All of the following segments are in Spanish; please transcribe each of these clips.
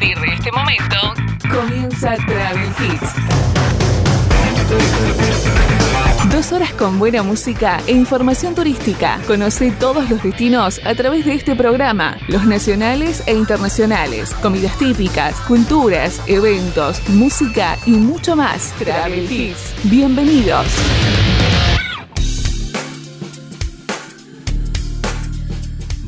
partir este momento, comienza Travel Hits. Dos horas con buena música e información turística. Conoce todos los destinos a través de este programa, los nacionales e internacionales, comidas típicas, culturas, eventos, música y mucho más. Travel Hits. Bienvenidos.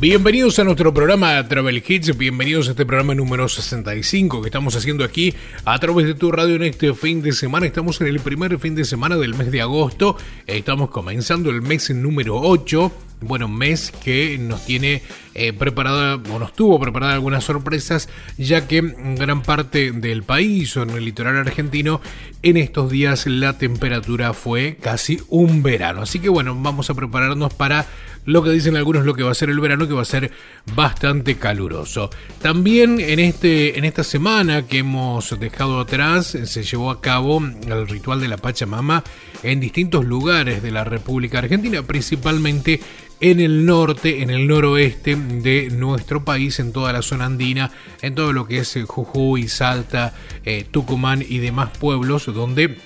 Bienvenidos a nuestro programa Travel Hits, bienvenidos a este programa número 65 que estamos haciendo aquí a través de tu radio en este fin de semana. Estamos en el primer fin de semana del mes de agosto, estamos comenzando el mes número 8 bueno, mes que nos tiene eh, preparada o nos tuvo preparada algunas sorpresas, ya que en gran parte del país o en el litoral argentino en estos días la temperatura fue casi un verano. Así que bueno, vamos a prepararnos para lo que dicen algunos lo que va a ser el verano, que va a ser bastante caluroso. También en, este, en esta semana que hemos dejado atrás se llevó a cabo el ritual de la Pachamama en distintos lugares de la República Argentina, principalmente en el norte, en el noroeste de nuestro país, en toda la zona andina, en todo lo que es Jujuy, Salta, eh, Tucumán y demás pueblos donde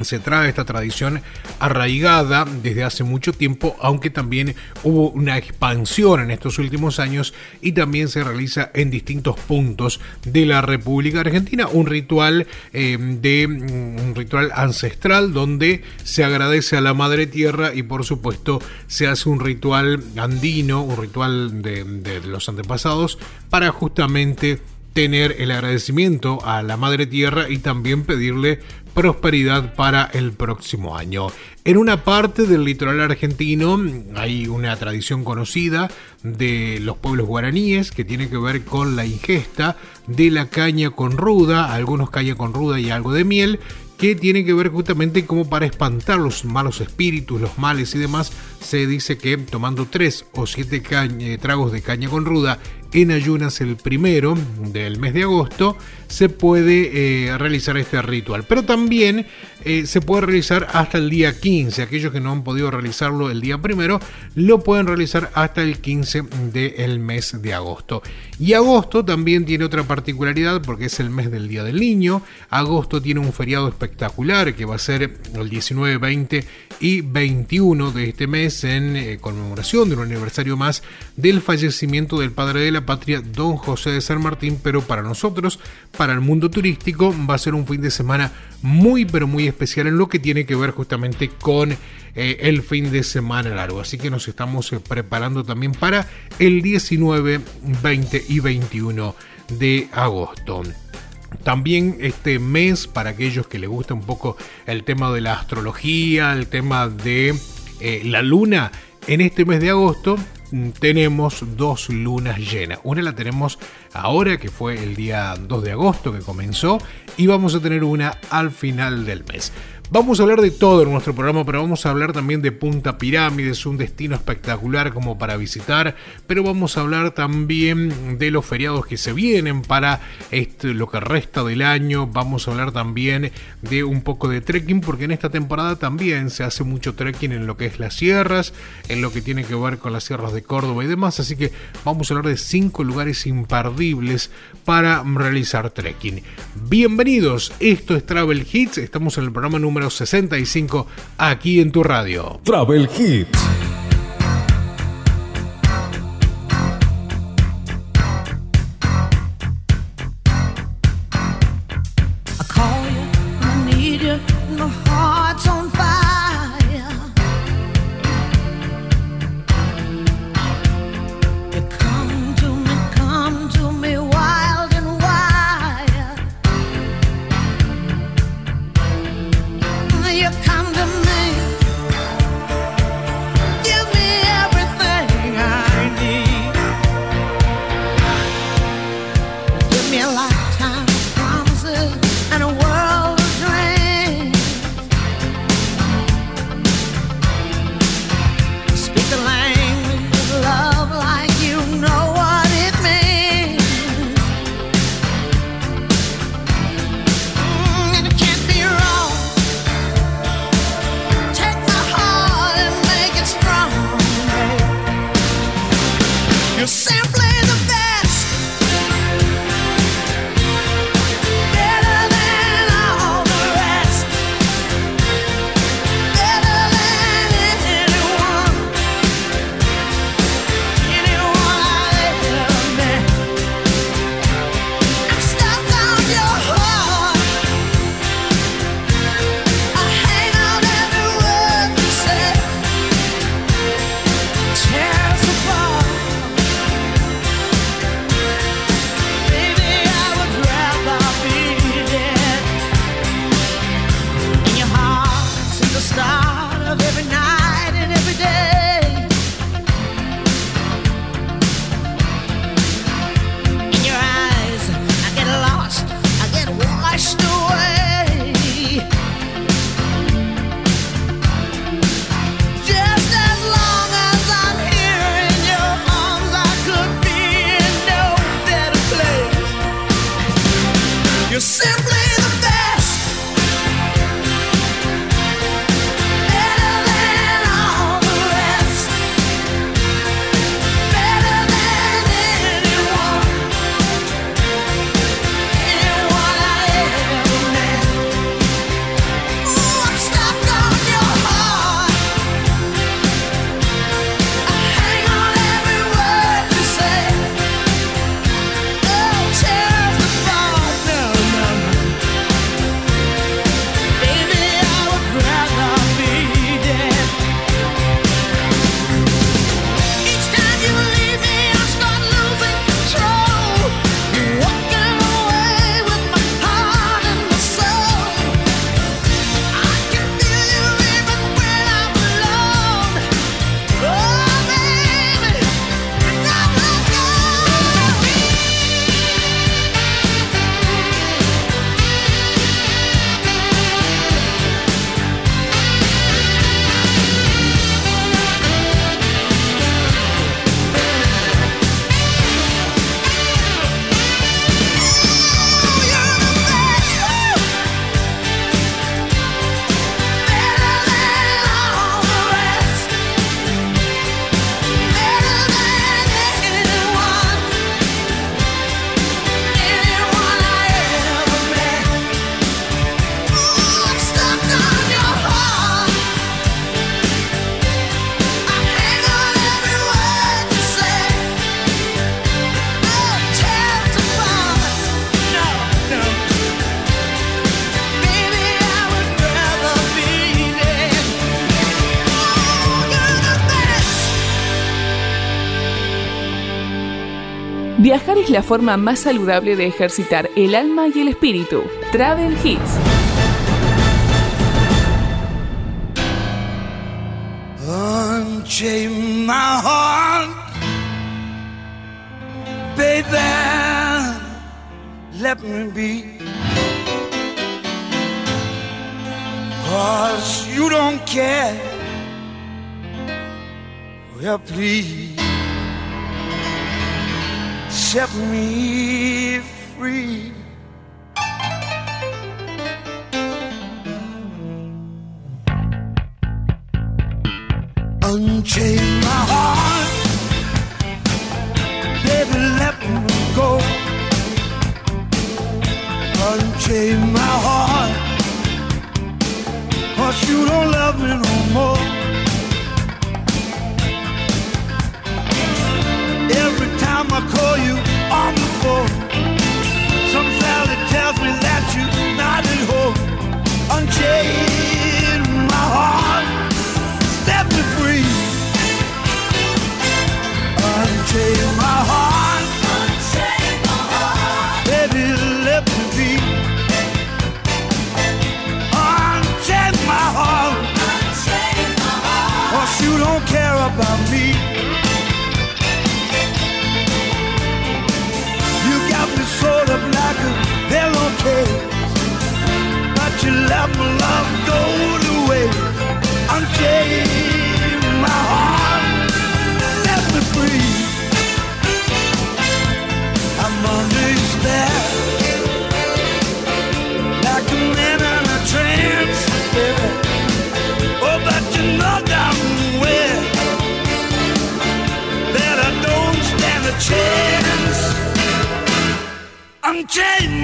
se trae esta tradición arraigada desde hace mucho tiempo, aunque también hubo una expansión en estos últimos años y también se realiza en distintos puntos de la República Argentina. Un ritual eh, de mm, un ritual ancestral donde se agradece a la Madre Tierra y por supuesto se hace un ritual andino, un ritual de, de los antepasados para justamente tener el agradecimiento a la Madre Tierra y también pedirle prosperidad para el próximo año. En una parte del litoral argentino hay una tradición conocida de los pueblos guaraníes que tiene que ver con la ingesta de la caña con ruda, algunos caña con ruda y algo de miel, que tiene que ver justamente como para espantar los malos espíritus, los males y demás. Se dice que tomando tres o siete tragos de caña con ruda en ayunas el primero del mes de agosto, se puede eh, realizar este ritual. Pero también eh, se puede realizar hasta el día 15. Aquellos que no han podido realizarlo el día primero, lo pueden realizar hasta el 15 del mes de agosto. Y agosto también tiene otra particularidad porque es el mes del Día del Niño. Agosto tiene un feriado espectacular que va a ser el 19, 20 y 21 de este mes en eh, conmemoración de un aniversario más del fallecimiento del padre de la patria, don José de San Martín. Pero para nosotros, para el mundo turístico, va a ser un fin de semana muy pero muy especial en lo que tiene que ver justamente con eh, el fin de semana largo. Así que nos estamos eh, preparando también para el 19, 20 y 21 de agosto. También este mes, para aquellos que les gusta un poco el tema de la astrología, el tema de eh, la luna, en este mes de agosto tenemos dos lunas llenas. Una la tenemos ahora, que fue el día 2 de agosto que comenzó, y vamos a tener una al final del mes. Vamos a hablar de todo en nuestro programa, pero vamos a hablar también de Punta Pirámides, un destino espectacular como para visitar, pero vamos a hablar también de los feriados que se vienen para este, lo que resta del año, vamos a hablar también de un poco de trekking, porque en esta temporada también se hace mucho trekking en lo que es las sierras, en lo que tiene que ver con las sierras de Córdoba y demás, así que vamos a hablar de cinco lugares imperdibles para realizar trekking. Bienvenidos, esto es Travel Hits, estamos en el programa número 65 aquí en tu radio. Travel Hits. la forma más saludable de ejercitar el alma y el espíritu. Travel Hits. Unchain my heart, baby. Let me be. Cause you don't care. Oh, well, please. set me free. Unchain my heart, baby, let me go. Unchain my heart, cause you don't love me no more. I'll call you. Yeah.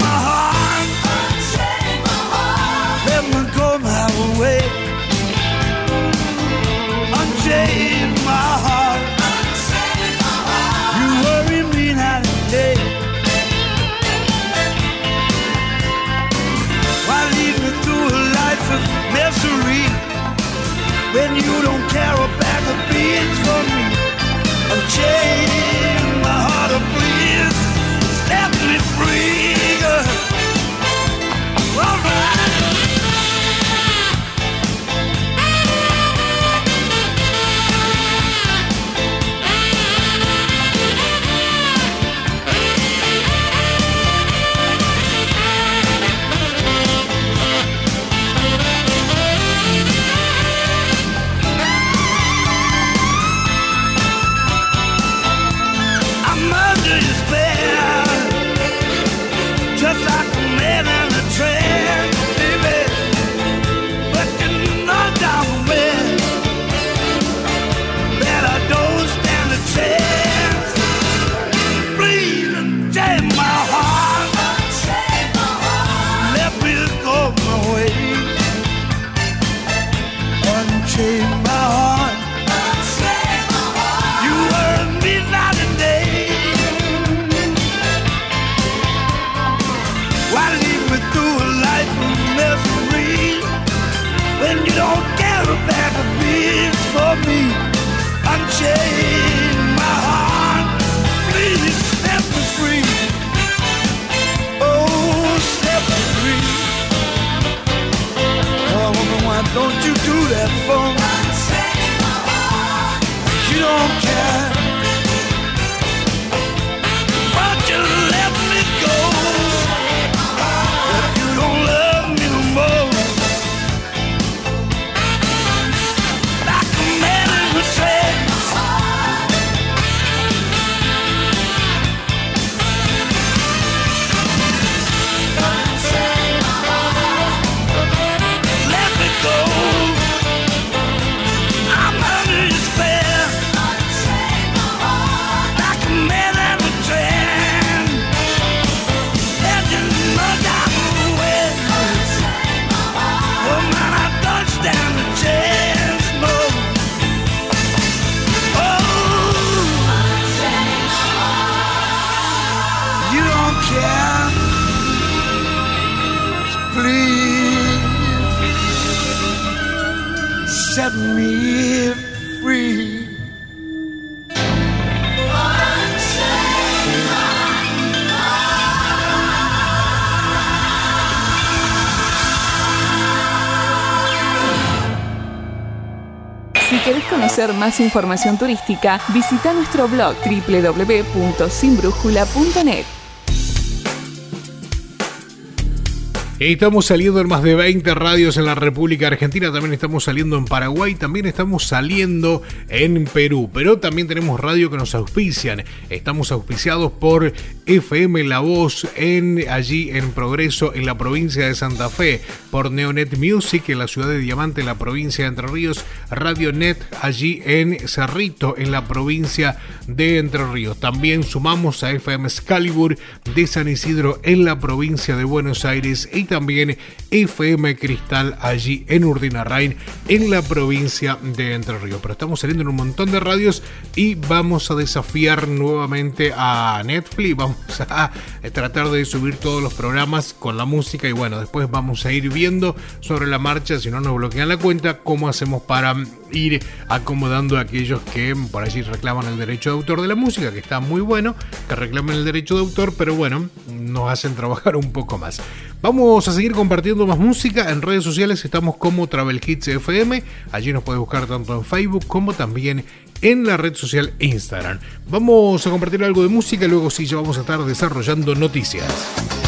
Más información turística, visita nuestro blog www.sinbrújula.net. Estamos saliendo en más de 20 radios en la República Argentina, también estamos saliendo en Paraguay, también estamos saliendo en Perú, pero también tenemos radio que nos auspician. Estamos auspiciados por FM La Voz en allí en Progreso en la provincia de Santa Fe, por Neonet Music en la ciudad de Diamante en la provincia de Entre Ríos, Radio Net allí en Cerrito en la provincia de Entre Ríos. También sumamos a FM Excalibur de San Isidro en la provincia de Buenos Aires y también FM Cristal allí en Urdinarrain en la provincia de Entre Ríos. Pero estamos saliendo en un montón de radios y vamos a desafiar nuevamente a Netflix. Vamos a tratar de subir todos los programas con la música y bueno, después vamos a ir viendo sobre la marcha, si no nos bloquean la cuenta, cómo hacemos para ir acomodando a aquellos que por allí reclaman el derecho de autor de la música, que está muy bueno, que reclamen el derecho de autor, pero bueno, nos hacen trabajar un poco más. Vamos a seguir compartiendo más música. En redes sociales estamos como Travel Hits FM. Allí nos puede buscar tanto en Facebook como también en la red social Instagram. Vamos a compartir algo de música luego sí ya vamos a estar desarrollando noticias.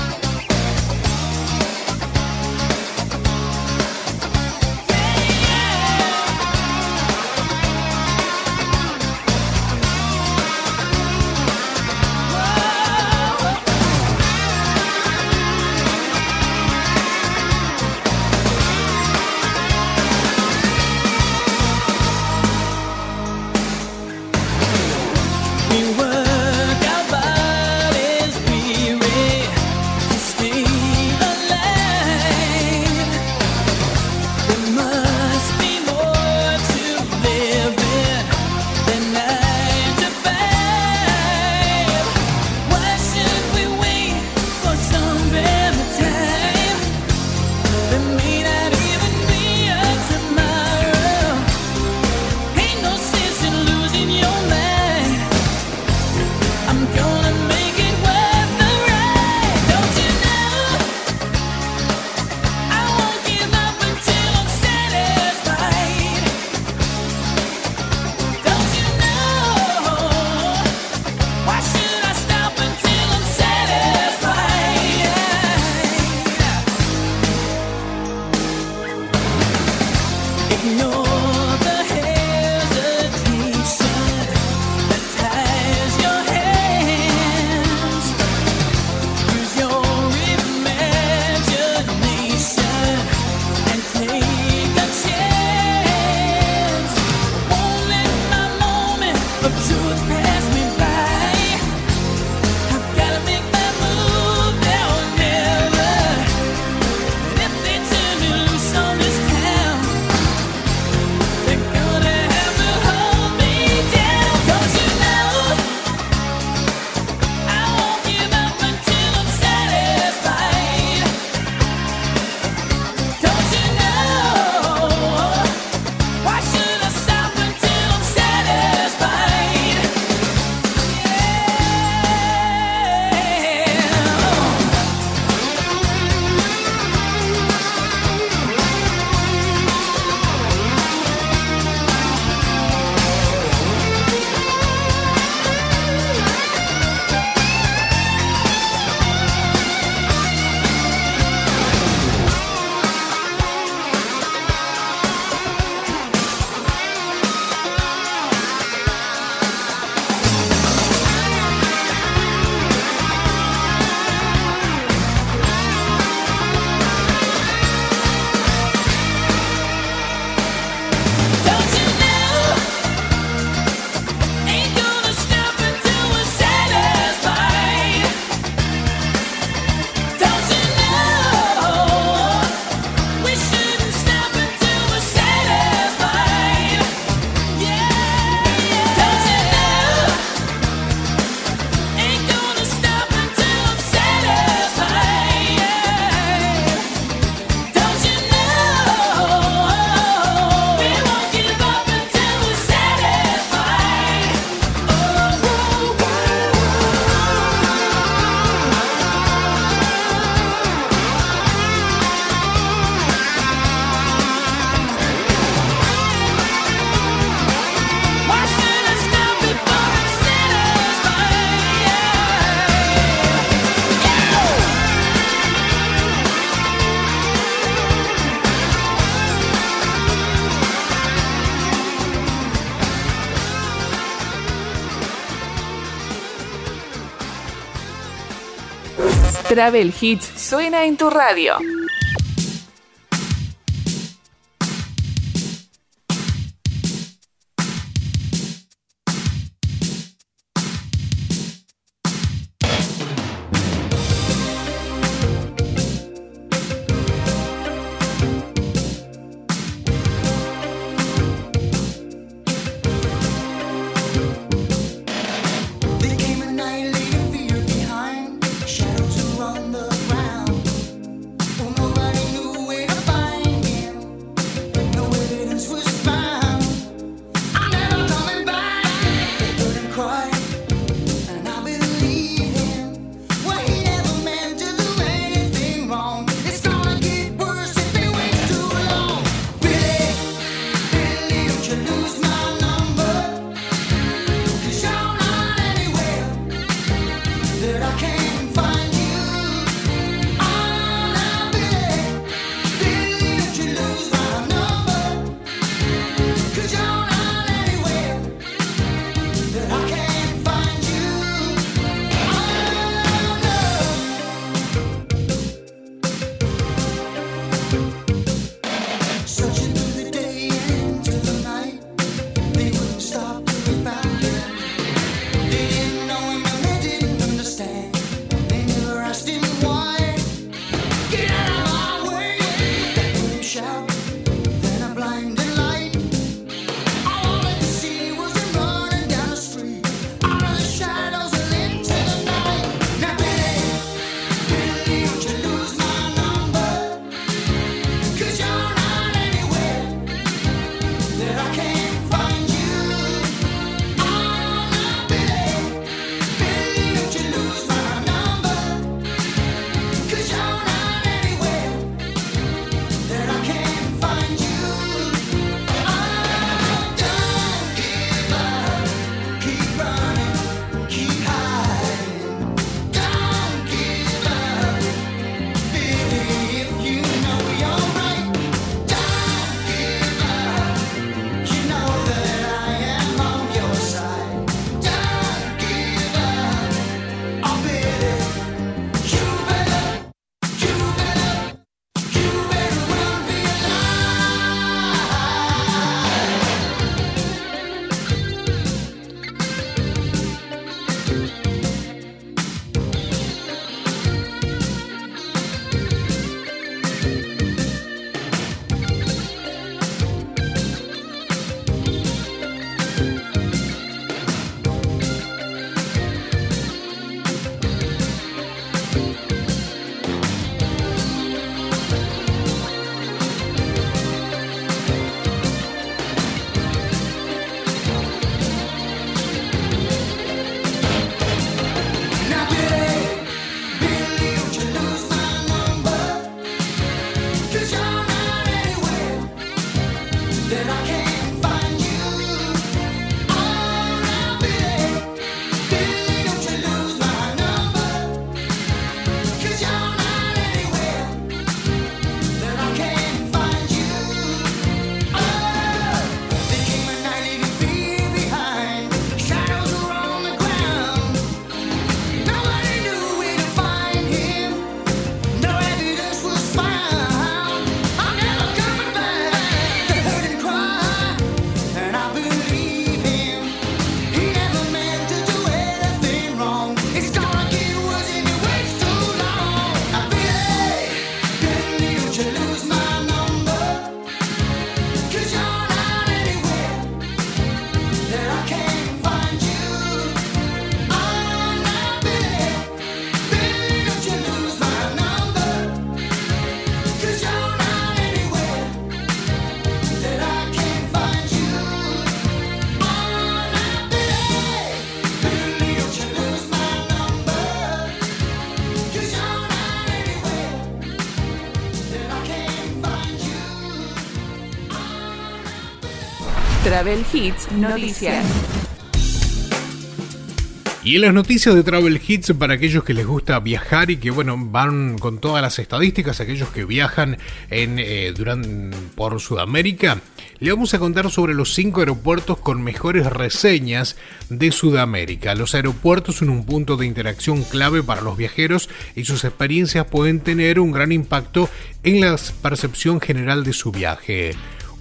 Travel Hits suena en tu radio. Travel Hits Noticias. Y en las noticias de Travel Hits, para aquellos que les gusta viajar y que bueno, van con todas las estadísticas, aquellos que viajan en, eh, por Sudamérica, le vamos a contar sobre los cinco aeropuertos con mejores reseñas de Sudamérica. Los aeropuertos son un punto de interacción clave para los viajeros y sus experiencias pueden tener un gran impacto en la percepción general de su viaje.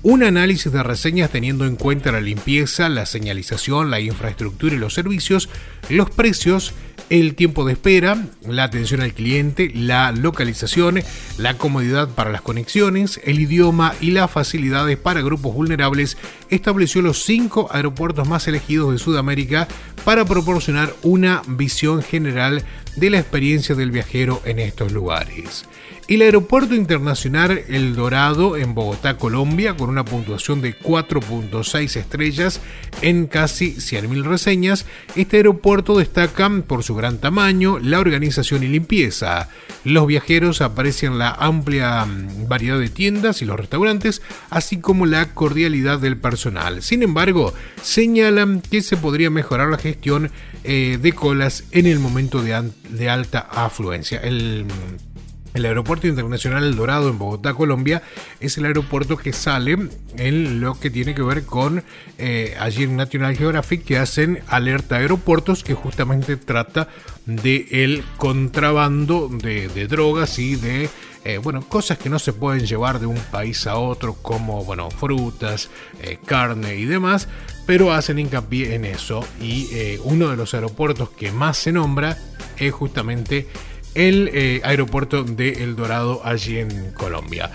Un análisis de reseñas teniendo en cuenta la limpieza, la señalización, la infraestructura y los servicios, los precios, el tiempo de espera, la atención al cliente, la localización, la comodidad para las conexiones, el idioma y las facilidades para grupos vulnerables, estableció los cinco aeropuertos más elegidos de Sudamérica para proporcionar una visión general de la experiencia del viajero en estos lugares. El Aeropuerto Internacional El Dorado en Bogotá, Colombia, con una puntuación de 4.6 estrellas en casi 100.000 reseñas, este aeropuerto destaca por su gran tamaño, la organización y limpieza. Los viajeros aprecian la amplia mm, variedad de tiendas y los restaurantes, así como la cordialidad del personal. Sin embargo, señalan que se podría mejorar la gestión eh, de colas en el momento de, de alta afluencia. El mm, el Aeropuerto Internacional El Dorado en Bogotá, Colombia, es el aeropuerto que sale en lo que tiene que ver con eh, allí en National Geographic que hacen alerta aeropuertos que justamente trata de el contrabando de, drogas y de eh, bueno, cosas que no se pueden llevar de un país a otro, como bueno, frutas, eh, carne y demás, pero hacen hincapié en eso. Y uno de los aeropuertos que más se nombra es justamente el eh, aeropuerto de El Dorado allí en Colombia.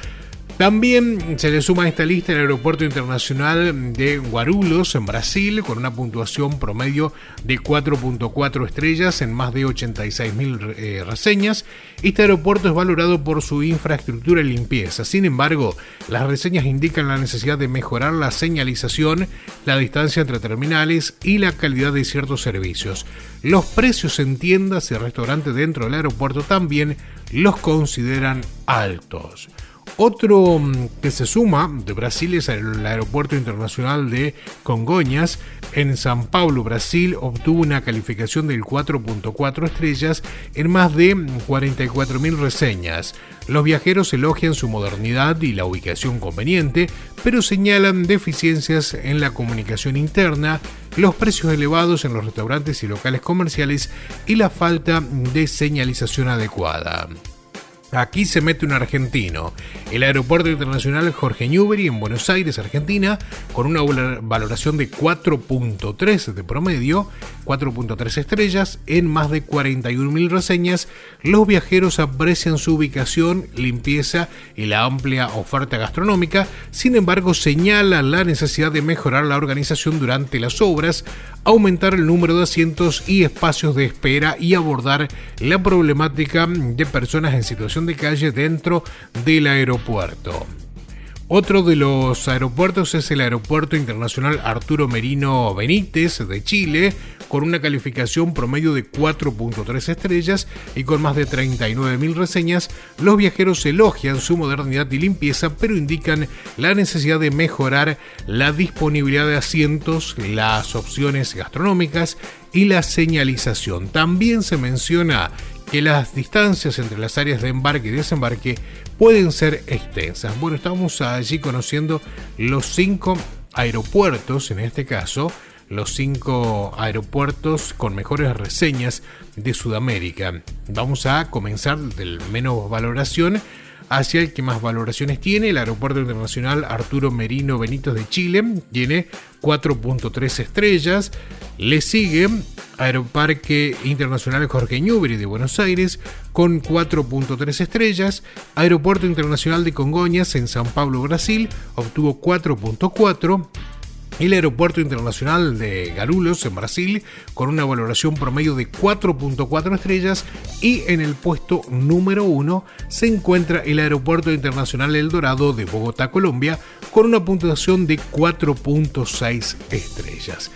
También se le suma a esta lista el Aeropuerto Internacional de Guarulhos en Brasil con una puntuación promedio de 4.4 estrellas en más de 86.000 eh, reseñas. Este aeropuerto es valorado por su infraestructura y limpieza. Sin embargo, las reseñas indican la necesidad de mejorar la señalización, la distancia entre terminales y la calidad de ciertos servicios. Los precios en tiendas y restaurantes dentro del aeropuerto también los consideran altos. Otro mm, que se suma de Brasil es el Aeropuerto Internacional de Congonhas. En San Paulo, Brasil, obtuvo una calificación del 4.4 estrellas en más de 44.000 reseñas. Los viajeros elogian su modernidad y la ubicación conveniente, pero señalan deficiencias en la comunicación interna, los precios elevados en los restaurantes y locales comerciales y la falta de señalización adecuada. Aquí se mete un argentino. El Aeropuerto Internacional Jorge Newbery en Buenos Aires, Argentina, con una valoración de 4.3 de promedio, 4.3 estrellas, en más de 41.000 reseñas, los viajeros aprecian su ubicación, limpieza y la amplia oferta gastronómica, sin embargo señalan la necesidad de mejorar la organización durante las obras, aumentar el número de asientos y espacios de espera y abordar la problemática de personas en situación de calle dentro del aeropuerto. Otro de los aeropuertos es el Aeropuerto Internacional Arturo Merino Benítez de Chile, con una calificación promedio de 4.3 estrellas y con más de 39.000 reseñas. Los viajeros elogian su modernidad y limpieza, pero indican la necesidad de mejorar la disponibilidad de asientos, las opciones gastronómicas y la señalización. También se menciona que las distancias entre las áreas de embarque y desembarque pueden ser extensas. Bueno, estamos allí conociendo los cinco aeropuertos, en este caso, los cinco aeropuertos con mejores reseñas de Sudamérica. Vamos a comenzar del menos valoración hacia el que más valoraciones tiene. El Aeropuerto Internacional Arturo Merino Benítez de Chile tiene 4.3 estrellas. Le sigue Aeroparque Internacional Jorge Newbery de Buenos Aires con 4.3 estrellas. Aeropuerto Internacional de Congonhas en San Pablo, Brasil, obtuvo 4.4 el Aeropuerto Internacional de Garulos en Brasil con una valoración promedio de 4.4 estrellas y en el puesto número 1 se encuentra el Aeropuerto Internacional El Dorado de Bogotá, Colombia con una puntuación de 4.6 estrellas.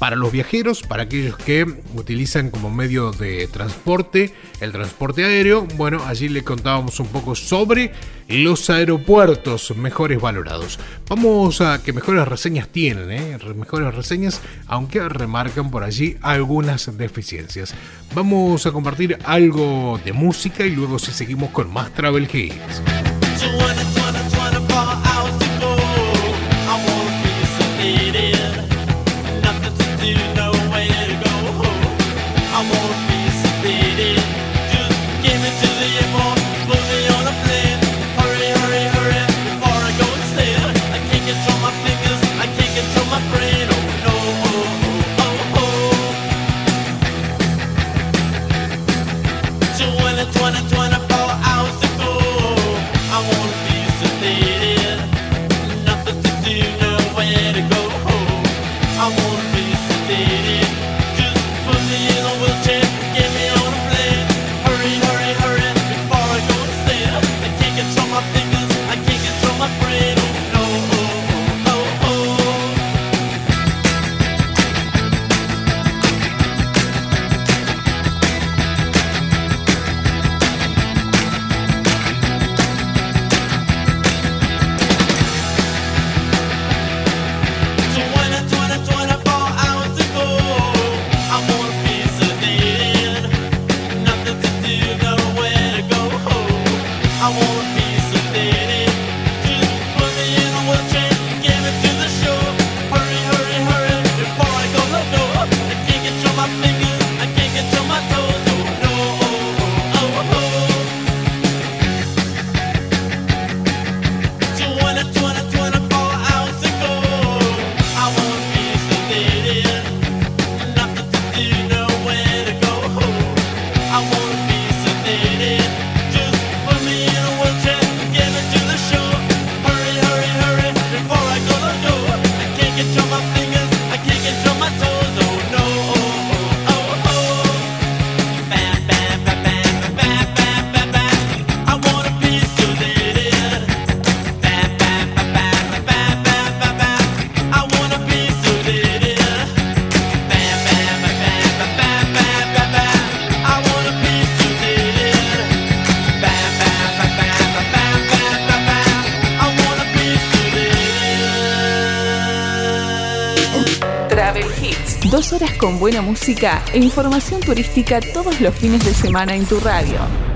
Para los viajeros, para aquellos que utilizan como medio de transporte el transporte aéreo. Bueno, allí le contábamos un poco sobre los aeropuertos mejores valorados. Vamos a que mejores reseñas tienen, ¿eh? mejores reseñas, aunque remarcan por allí algunas deficiencias. Vamos a compartir algo de música y luego si seguimos con más Travel Hits. Música e información turística todos los fines de semana en tu radio.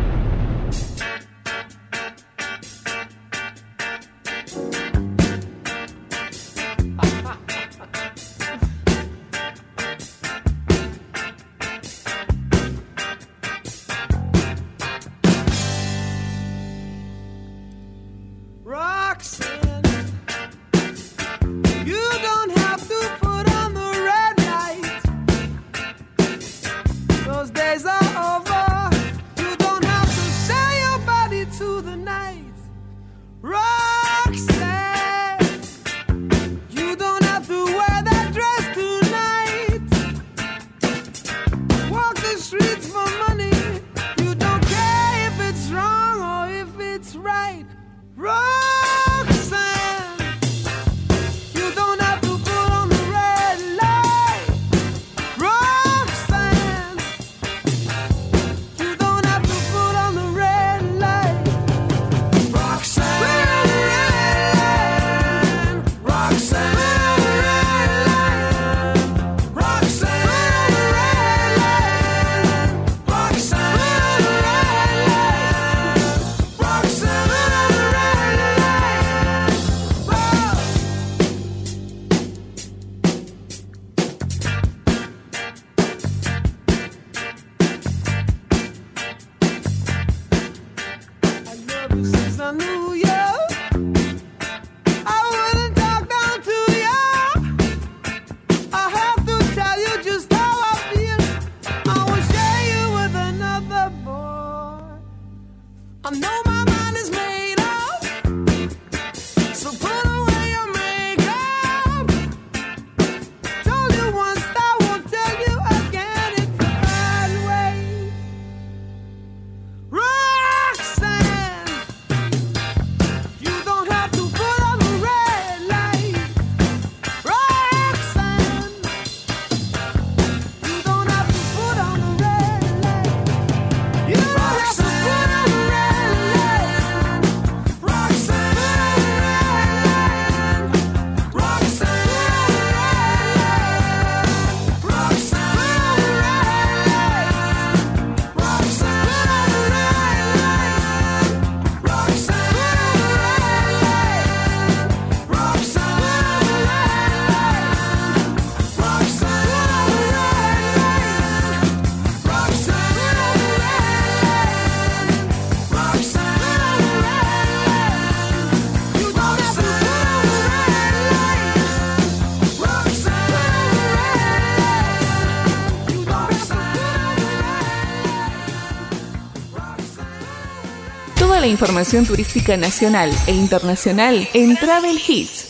Información turística nacional e internacional en Travel Hits.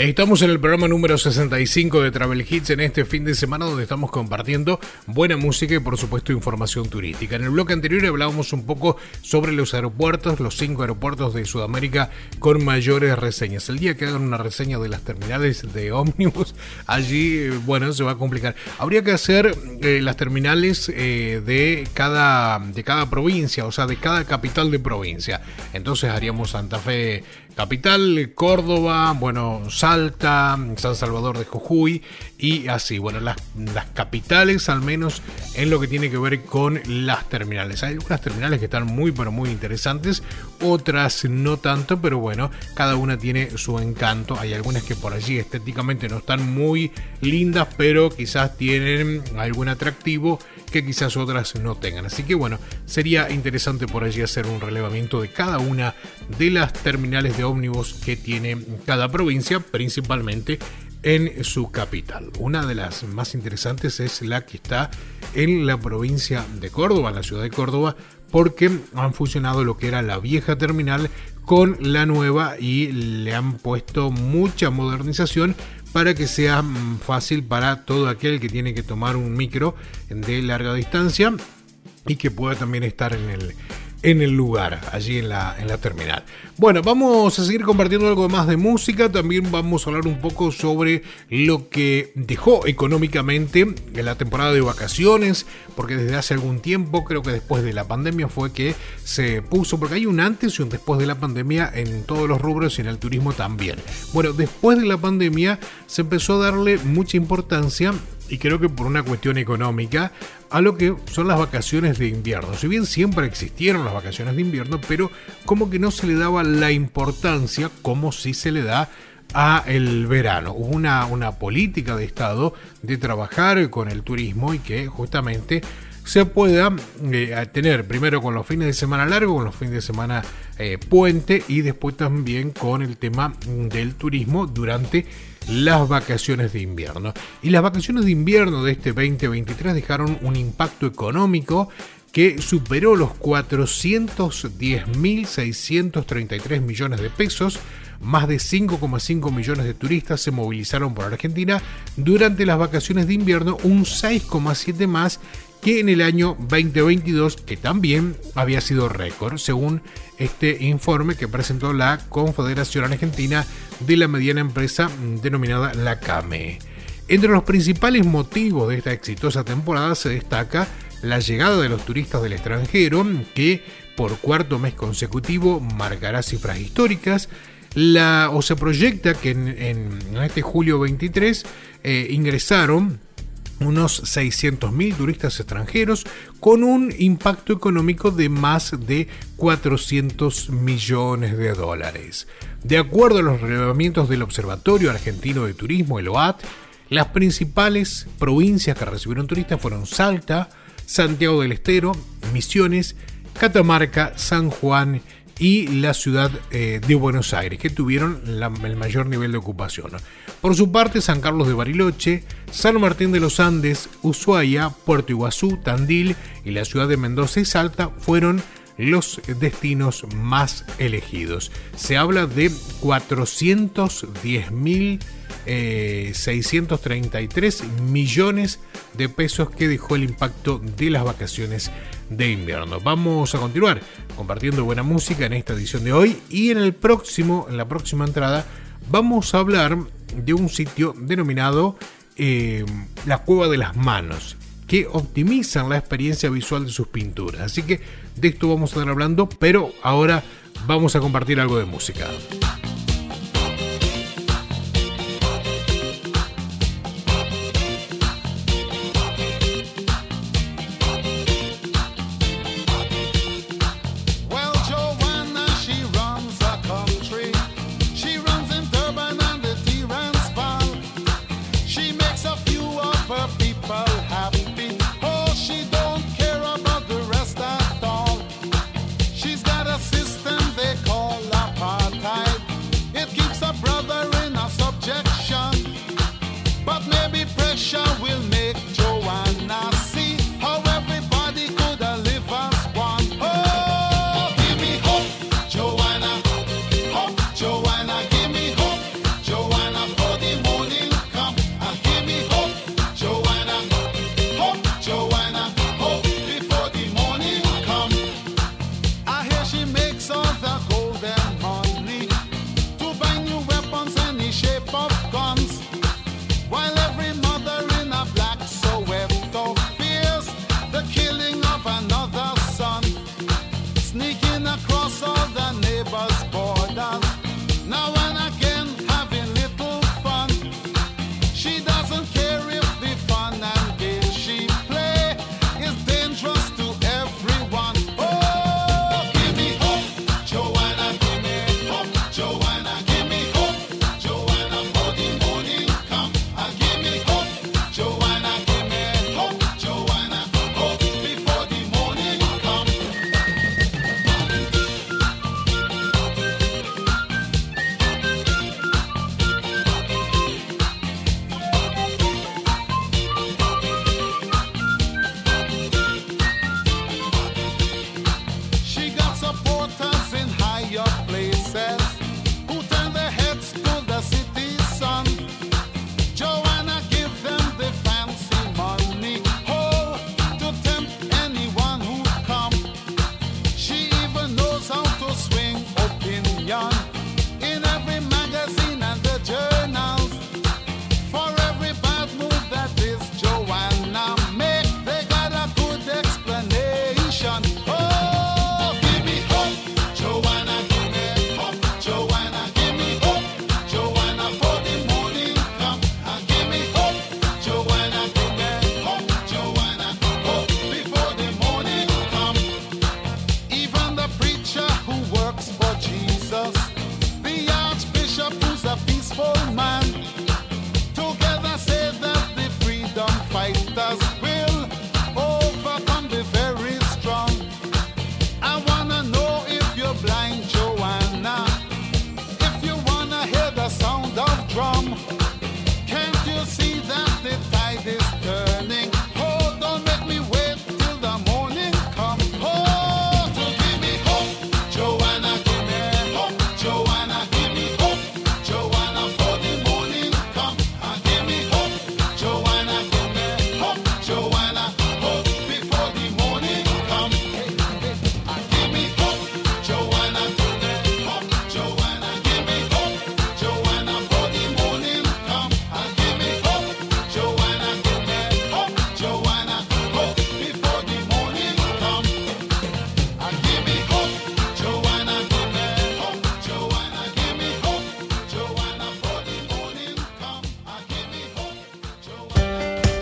Estamos en el programa número 65 de Travel Hits en este fin de semana donde estamos compartiendo buena música y por supuesto información turística. En el bloque anterior hablábamos un poco sobre los aeropuertos, los cinco aeropuertos de Sudamérica con mayores reseñas. El día que hagan una reseña de las terminales de ómnibus, allí, eh, bueno, se va a complicar. Habría que hacer eh, las terminales eh, de, cada, de cada provincia, o sea, de cada capital de provincia. Entonces haríamos Santa Fe capital, Córdoba, bueno, Salta, San Salvador de Jujuy y así, bueno, las, capitales al menos en lo que tiene que ver con las terminales. Hay algunas terminales que están muy pero muy interesantes, otras no tanto, pero bueno, cada una tiene su encanto. Hay algunas que por allí estéticamente no están muy lindas, pero quizás tienen algún atractivo que quizás otras no tengan. Así que bueno, sería interesante por allí hacer un relevamiento de cada una de las terminales de ómnibus que tiene cada provincia, principalmente en su capital. Una de las más interesantes es la que está en la provincia de Córdoba, la ciudad de Córdoba, porque han fusionado lo que era la vieja terminal con la nueva y le han puesto mucha modernización para que sea fácil para todo aquel que tiene que tomar un micro de larga distancia y que pueda también estar en el, en el lugar, allí en la, en la terminal. Bueno, vamos a seguir compartiendo algo más de música, también vamos a hablar un poco sobre lo que dejó económicamente en la temporada de vacaciones, porque desde hace algún tiempo, creo que después de la pandemia fue que se puso, porque hay un antes y un después de la pandemia en todos los rubros y en el turismo también. Bueno, después de la pandemia se empezó a darle mucha importancia y creo que por una cuestión económica, a lo que son las vacaciones de invierno. Si bien siempre existieron las vacaciones de invierno, pero como que no se le daba la importancia como si se le da a el verano. Hubo una, una política de Estado de trabajar con el turismo y que justamente se pueda eh, tener primero con los fines de semana largo, con los fines de semana eh, puente y después también con el tema del turismo durante las vacaciones de invierno. Y las vacaciones de invierno de este 2023 dejaron un impacto económico que superó los 410.633 millones de pesos. Más de 5,5 millones de turistas se movilizaron por Argentina durante las vacaciones de invierno, un 6,7 más que en el año 2022, que también había sido récord, según este informe que presentó la Confederación Argentina de la Mediana Empresa denominada la CAME. Entre los principales motivos de esta exitosa temporada se destaca la llegada de los turistas del extranjero, que por cuarto mes consecutivo marcará cifras históricas, la, o se proyecta que en, este julio 23 eh, ingresaron unos 600.000 turistas extranjeros con un impacto económico de más de 400 millones de dólares. De acuerdo a los relevamientos del Observatorio Argentino de Turismo, el OAT, las principales provincias que recibieron turistas fueron Salta, Santiago del Estero, Misiones, Catamarca, San Juan y la ciudad eh, de Buenos Aires, que tuvieron el mayor nivel de ocupación. Por su parte, San Carlos de Bariloche, San Martín de los Andes, Ushuaia, Puerto Iguazú, Tandil y la ciudad de Mendoza y Salta fueron los destinos más elegidos. Se habla de 410.633 eh, millones de pesos que dejó el impacto de las vacaciones de invierno. Vamos a continuar compartiendo buena música en esta edición de hoy y en el próximo, en la próxima entrada, vamos a hablar de un sitio denominado eh, La Cueva de las Manos que optimizan la experiencia visual de sus pinturas. Así que de esto vamos a estar hablando, pero ahora vamos a compartir algo de música.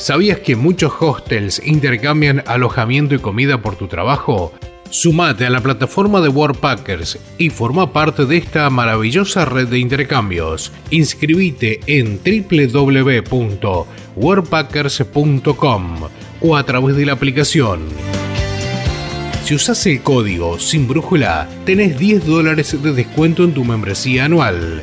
¿Sabías que muchos hostels intercambian alojamiento y comida por tu trabajo? Sumate a la plataforma de Worldpackers y forma parte de esta maravillosa red de intercambios. Inscribite en www.worldpackers.com o a través de la aplicación. Si usas el código sin brújula, tenés 10 dólares de descuento en tu membresía anual.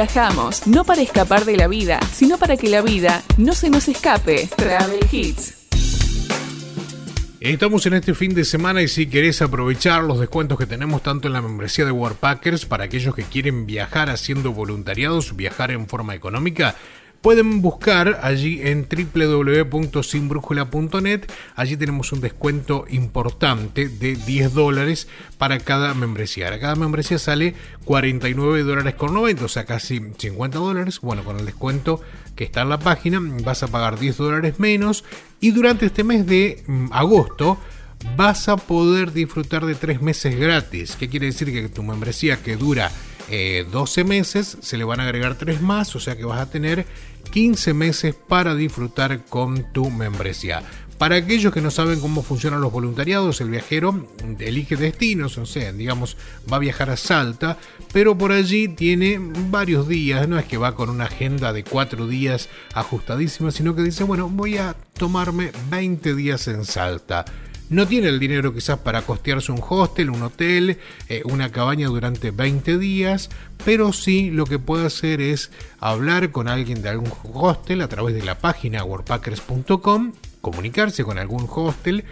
Viajamos, no para escapar de la vida, sino para que la vida no se nos escape. Travel Hits. Estamos en este fin de semana y si querés aprovechar los descuentos que tenemos tanto en la membresía de Warpackers para aquellos que quieren viajar haciendo voluntariados, viajar en forma económica, Pueden buscar allí en www.sinbrújula.net. Allí tenemos un descuento importante de 10 dólares para cada membresía. Cada membresía sale 49 dólares con 90, o sea, casi 50 dólares. Bueno, con el descuento que está en la página vas a pagar 10 dólares menos. Y durante este mes de mm, agosto vas a poder disfrutar de 3 meses gratis. ¿Qué quiere decir? Que tu membresía que dura 12 eh, meses, se le van a agregar 3 más, o sea que vas a tener 15 meses para disfrutar con tu membresía. Para aquellos que no saben cómo funcionan los voluntariados, el viajero elige destinos, o sea, digamos, va a viajar a Salta, pero por allí tiene varios días, no es que va con una agenda de cuatro días ajustadísima, sino que dice, bueno, voy a tomarme 20 días en Salta. No tiene el dinero quizás para costearse un hostel, un hotel, eh, una cabaña durante 20 días, pero sí lo que puede hacer es hablar con alguien de algún hostel a través de la página worldpackers.com comunicarse con algún hostel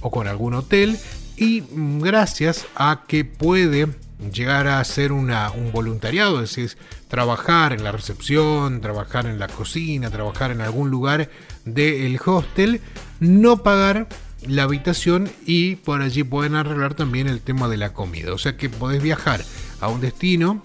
o con algún hotel y mm, gracias a que puede llegar a ser una, un voluntariado, es decir, trabajar en la recepción, trabajar en la cocina, trabajar en algún lugar del hostel, no pagar la habitación y por allí pueden arreglar también el tema de la comida. O sea que podés viajar a un destino,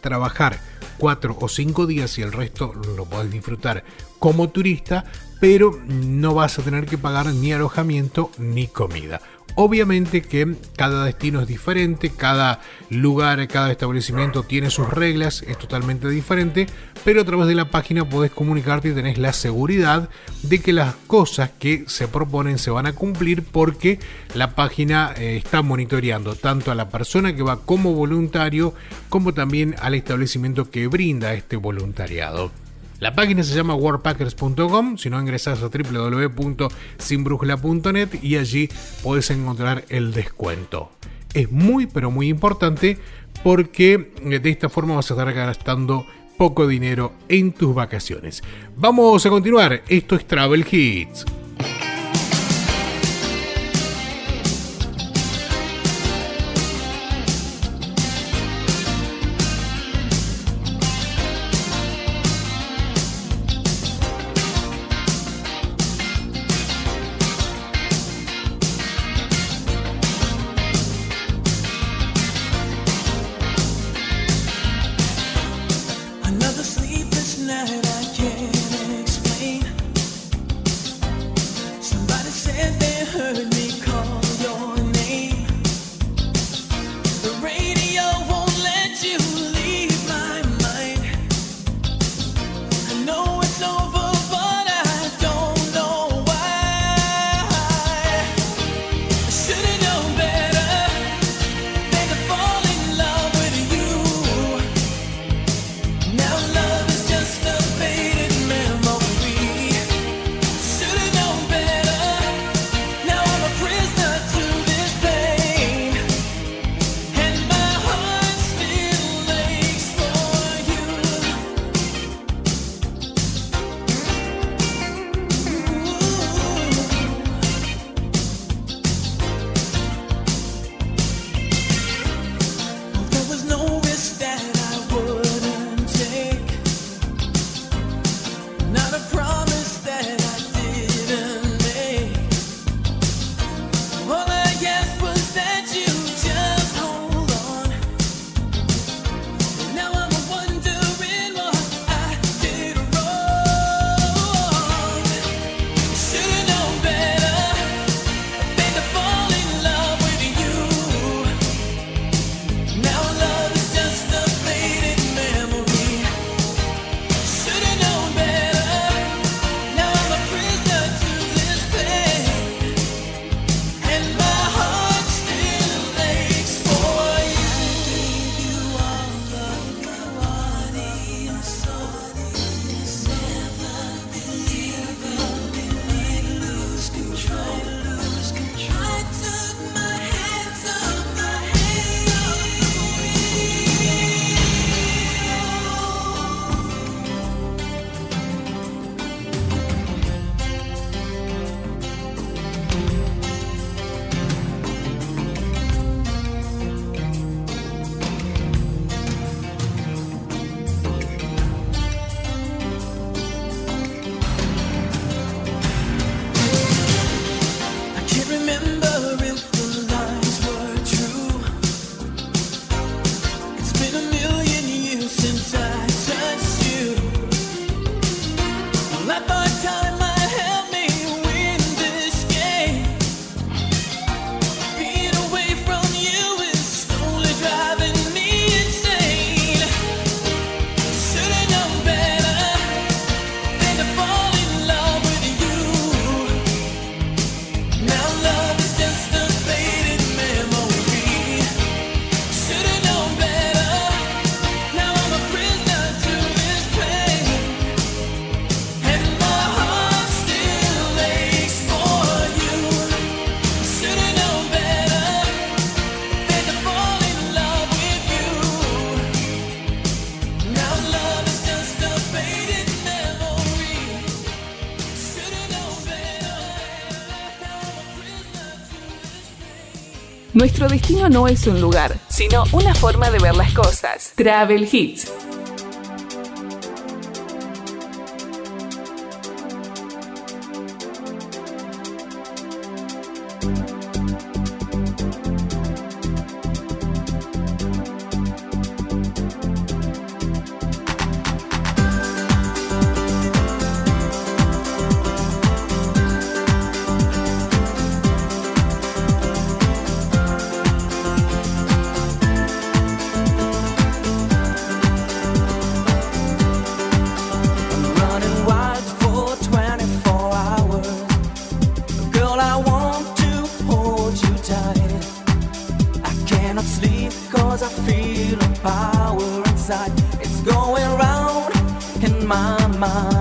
trabajar cuatro o cinco días y el resto lo podés disfrutar como turista, pero no vas a tener que pagar ni alojamiento ni comida. Obviamente que cada destino es diferente, cada lugar, cada establecimiento tiene sus reglas, es totalmente diferente, pero a través de la página podés comunicarte y tenés la seguridad de que las cosas que se proponen se van a cumplir porque la página eh, está monitoreando tanto a la persona que va como voluntario como también al establecimiento que brinda este voluntariado. La página se llama warpackers.com, si no ingresas a www.sinbrujla.net y allí puedes encontrar el descuento. Es muy pero muy importante porque de esta forma vas a estar gastando poco dinero en tus vacaciones. Vamos a continuar, esto es Travel Hits. No es un lugar, sino una forma de ver las cosas. Travel Hits. Mom.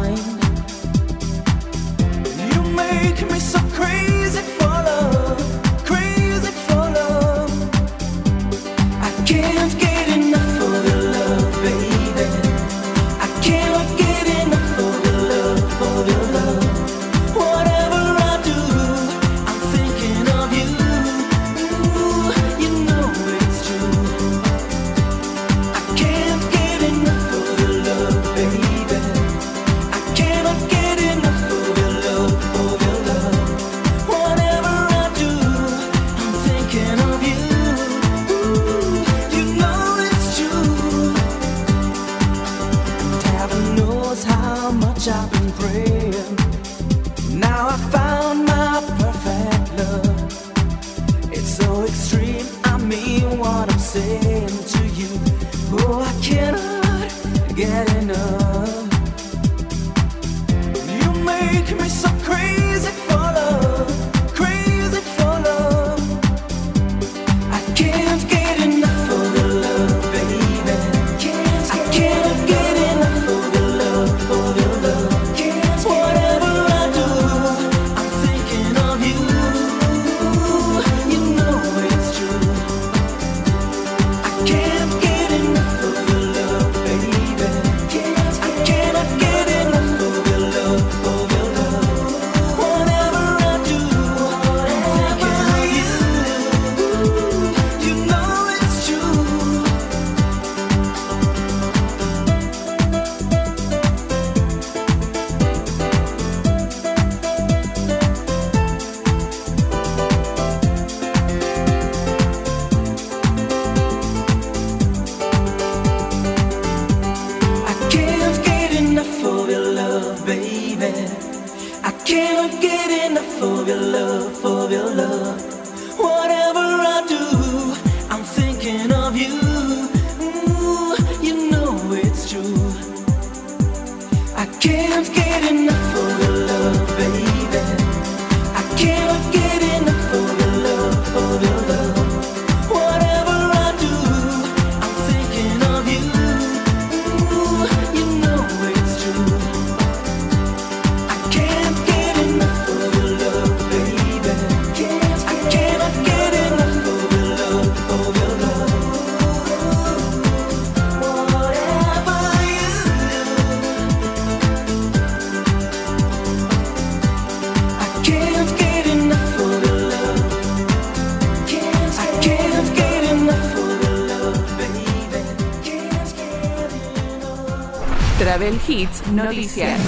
Hits Noticias.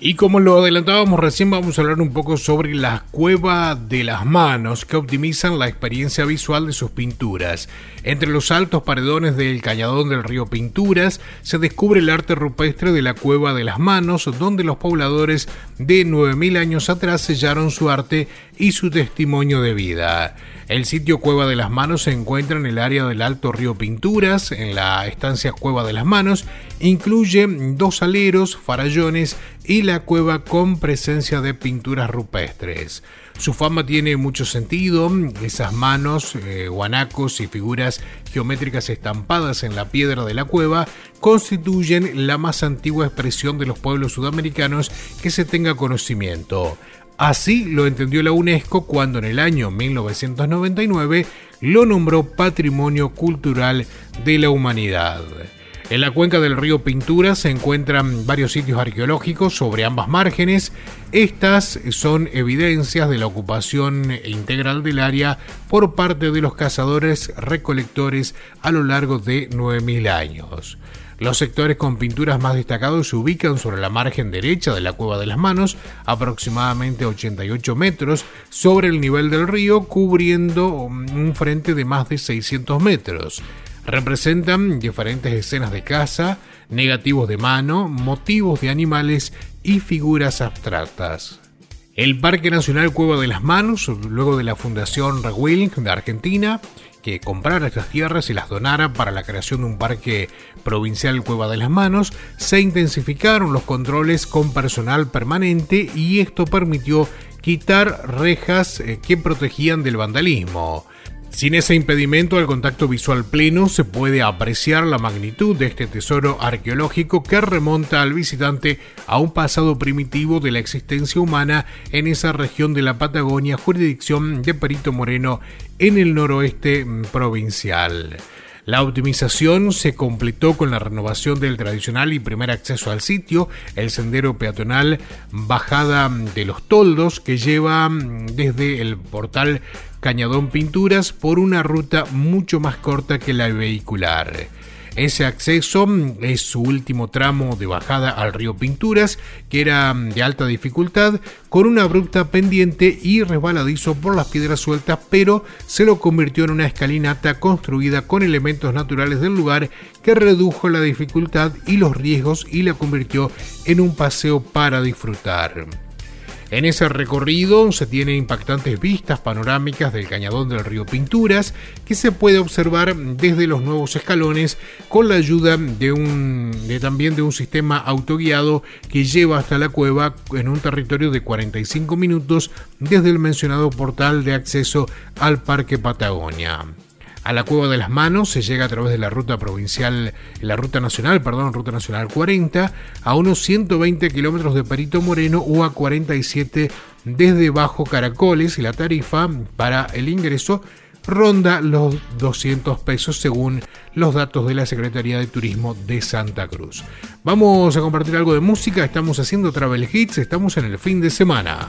Y como lo adelantábamos recién, vamos a hablar un poco sobre la cueva de las manos que optimizan la experiencia visual de sus pinturas. Entre los altos paredones del cañadón del río Pinturas se descubre el arte rupestre de la cueva de las manos, donde los pobladores de 9.000 años atrás sellaron su arte y su testimonio de vida. El sitio Cueva de las Manos se encuentra en el área del Alto Río Pinturas, en la estancia Cueva de las Manos. Incluye dos aleros, farallones y la cueva con presencia de pinturas rupestres. Su fama tiene mucho sentido, esas manos, eh, guanacos y figuras geométricas estampadas en la piedra de la cueva constituyen la más antigua expresión de los pueblos sudamericanos que se tenga conocimiento. Así lo entendió la UNESCO cuando en el año 1999 lo nombró Patrimonio Cultural de la Humanidad. En la cuenca del río Pintura se encuentran varios sitios arqueológicos sobre ambas márgenes. Estas son evidencias de la ocupación integral del área por parte de los cazadores recolectores a lo largo de 9.000 años. Los sectores con pinturas más destacados se ubican sobre la margen derecha de la Cueva de las Manos, aproximadamente 88 metros sobre el nivel del río, cubriendo un frente de más de 600 metros. Representan diferentes escenas de caza, negativos de mano, motivos de animales y figuras abstractas. El Parque Nacional Cueva de las Manos, luego de la Fundación Rewill de Argentina, que comprara estas tierras y las donara para la creación de un parque provincial Cueva de las Manos, se intensificaron los controles con personal permanente y esto permitió quitar rejas eh, que protegían del vandalismo. Sin ese impedimento al contacto visual pleno se puede apreciar la magnitud de este tesoro arqueológico que remonta al visitante a un pasado primitivo de la existencia humana en esa región de la Patagonia, jurisdicción de Perito Moreno en el noroeste provincial. La optimización se completó con la renovación del tradicional y primer acceso al sitio, el sendero peatonal Bajada de los Toldos, que lleva desde el portal Cañadón Pinturas por una ruta mucho más corta que la vehicular. Ese acceso es su último tramo de bajada al río Pinturas, que era de alta dificultad, con una abrupta pendiente y resbaladizo por las piedras sueltas, pero se lo convirtió en una escalinata construida con elementos naturales del lugar que redujo la dificultad y los riesgos y la convirtió en un paseo para disfrutar. En ese recorrido se tienen impactantes vistas panorámicas del cañadón del río Pinturas que se puede observar desde los nuevos escalones con la ayuda de un también de un sistema autoguiado que lleva hasta la cueva en un territorio de 45 minutos desde el mencionado portal de acceso al Parque Patagonia. A la Cueva de las Manos se llega a través de la ruta provincial, la ruta nacional, perdón, ruta nacional 40, a unos 120 kilómetros de Perito Moreno o a 47 desde Bajo Caracoles y la tarifa para el ingreso ronda los 200 pesos según los datos de la Secretaría de Turismo de Santa Cruz. Vamos a compartir algo de música, estamos haciendo Travel Hits, estamos en el fin de semana.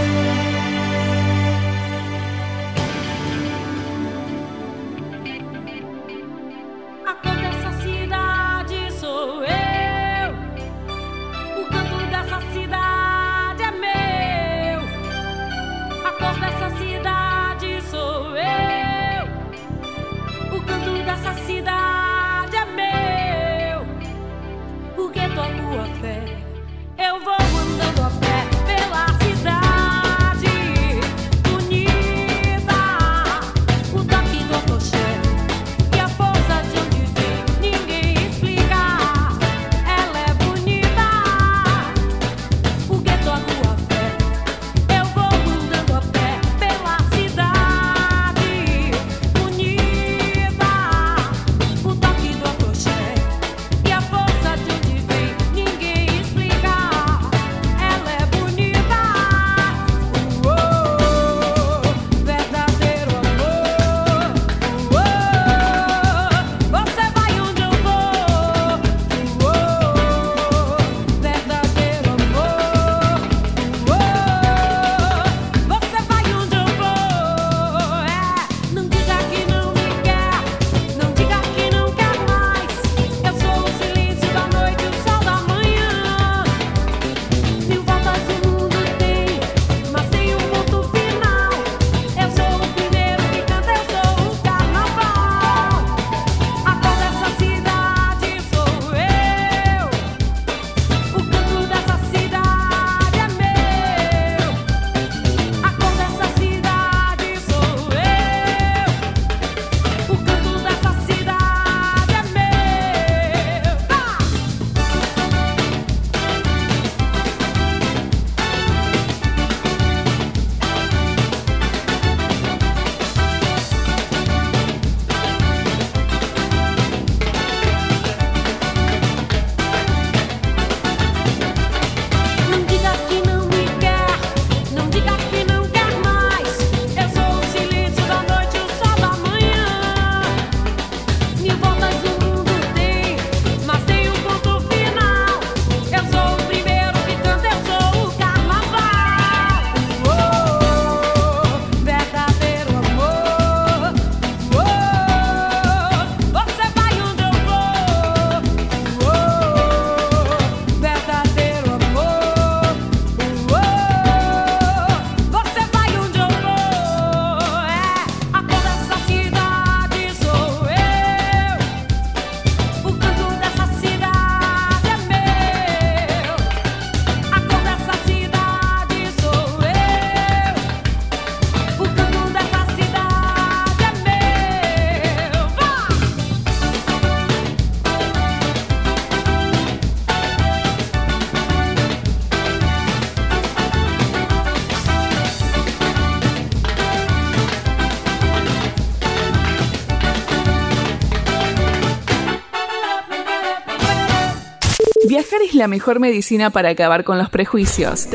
la mejor medicina para acabar con los prejuicios.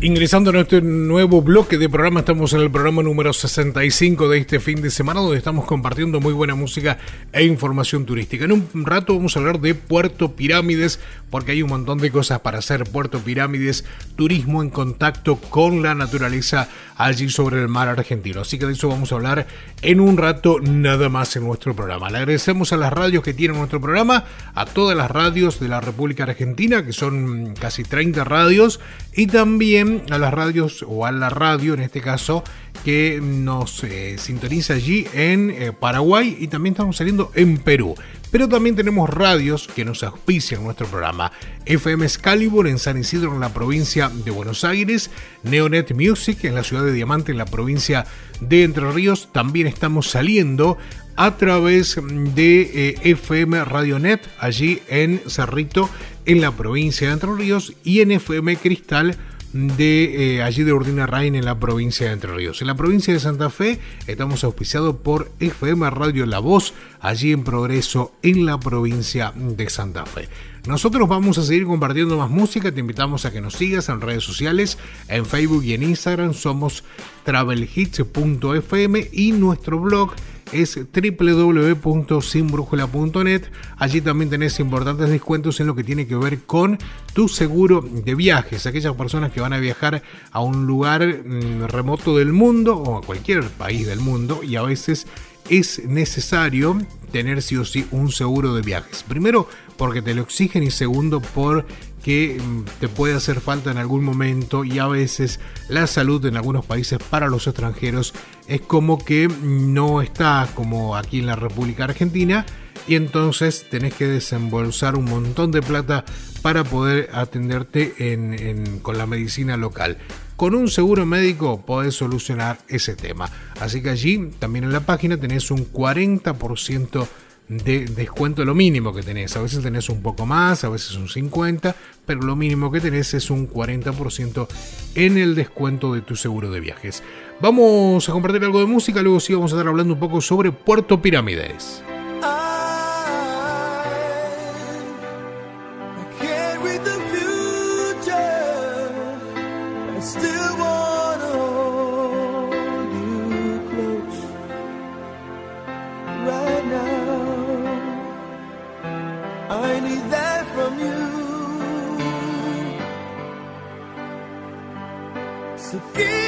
Ingresando en este nuevo bloque de programa, estamos en el programa número 65 de este fin de semana, donde estamos compartiendo muy buena música e información turística. En un rato vamos a hablar de Puerto Pirámides, porque hay un montón de cosas para hacer. Puerto Pirámides, turismo en contacto con la naturaleza allí sobre el mar argentino. Así que de eso vamos a hablar en un rato nada más en nuestro programa. Le agradecemos a las radios que tienen nuestro programa, a todas las radios de la República Argentina, que son casi 30 radios, y también a las radios, o a la radio en este caso, que nos eh, sintoniza allí en eh, Paraguay y también estamos saliendo en Perú. Pero también tenemos radios que nos auspician nuestro programa. FM Excalibur en San Isidro en la provincia de Buenos Aires, Neonet Music en la ciudad de Diamante en la provincia de Entre Ríos. También estamos saliendo a través de eh, FM Radionet allí en Cerrito en la provincia de Entre Ríos y en FM Cristal de eh, allí de Urdina Rain en la provincia de Entre Ríos. En la provincia de Santa Fe estamos auspiciados por FM Radio La Voz, allí en Progreso en la provincia de Santa Fe. Nosotros vamos a seguir compartiendo más música, te invitamos a que nos sigas en redes sociales, en Facebook y en Instagram somos travelhits.fm y nuestro blog es www.sinbrújula.net. Allí también tenés importantes descuentos en lo que tiene que ver con tu seguro de viajes. Aquellas personas que van a viajar a un lugar mm, remoto del mundo o a cualquier país del mundo y a veces es necesario tener sí o sí un seguro de viajes. Primero porque te lo exigen y segundo porque mm, te puede hacer falta en algún momento y a veces la salud en algunos países para los extranjeros es como que no está como aquí en la República Argentina y entonces tenés que desembolsar un montón de plata para poder atenderte en- con la medicina local. Con un seguro médico podés solucionar ese tema. Así que allí también en la página tenés un 40% de descuento, lo mínimo que tenés. A veces tenés un poco más, a veces un 50%, pero lo mínimo que tenés es un 40% en el descuento de tu seguro de viajes. Vamos a compartir algo de música, luego sí vamos a estar hablando un poco sobre Puerto Pirámides. So give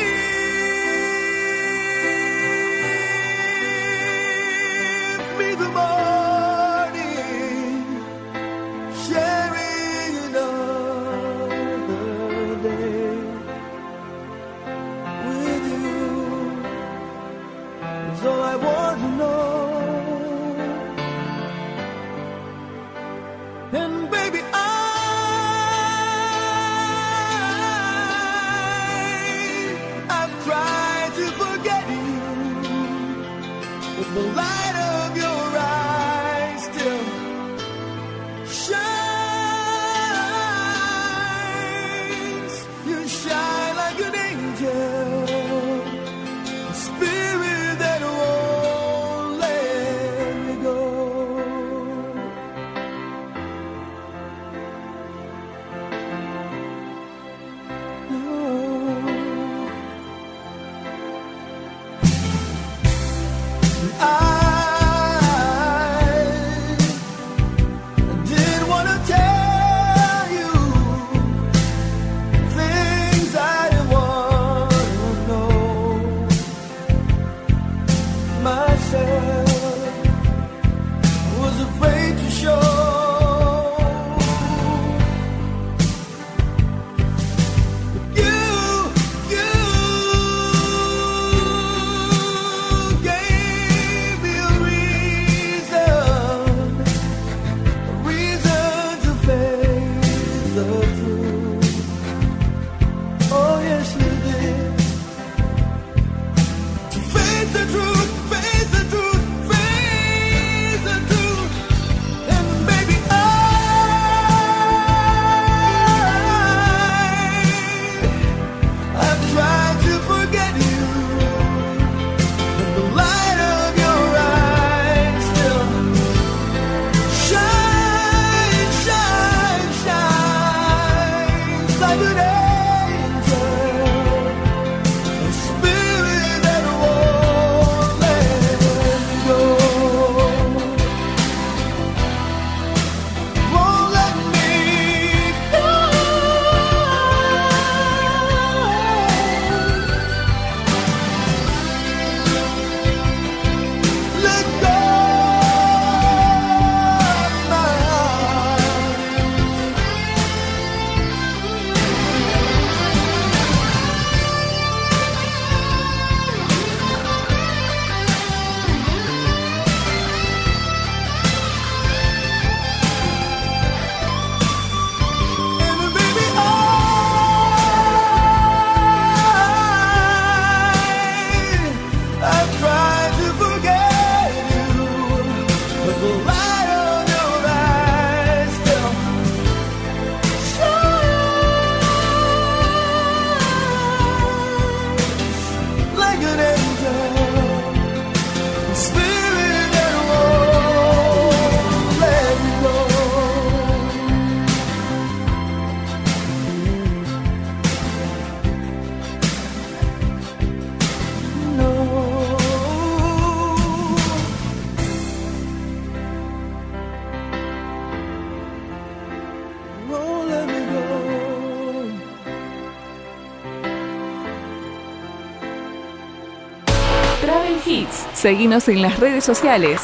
Hits. Seguinos en las redes sociales.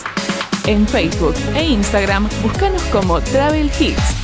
En Facebook e Instagram, búscanos como Travel Hits.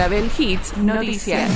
Travel Hits Noticias.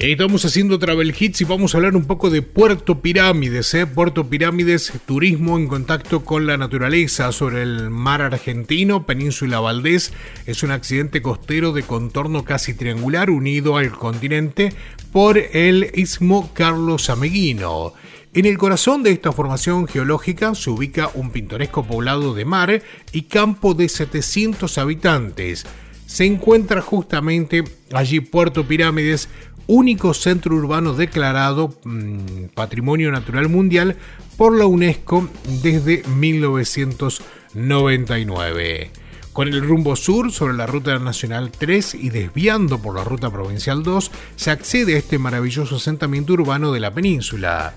Estamos haciendo Travel Hits y vamos a hablar un poco de Puerto Pirámides. ¿eh? Puerto Pirámides, turismo en contacto con la naturaleza sobre el mar argentino, Península Valdés. Es un accidente costero de contorno casi triangular unido al continente por el istmo Carlos Ameguino. En el corazón de esta formación geológica se ubica un pintoresco poblado de mar y campo de 700 habitantes. Se encuentra justamente allí Puerto Pirámides, único centro urbano declarado mm, Patrimonio Natural Mundial por la UNESCO desde 1999. Con el rumbo sur sobre la ruta nacional 3 y desviando por la ruta provincial 2, se accede a este maravilloso asentamiento urbano de la península.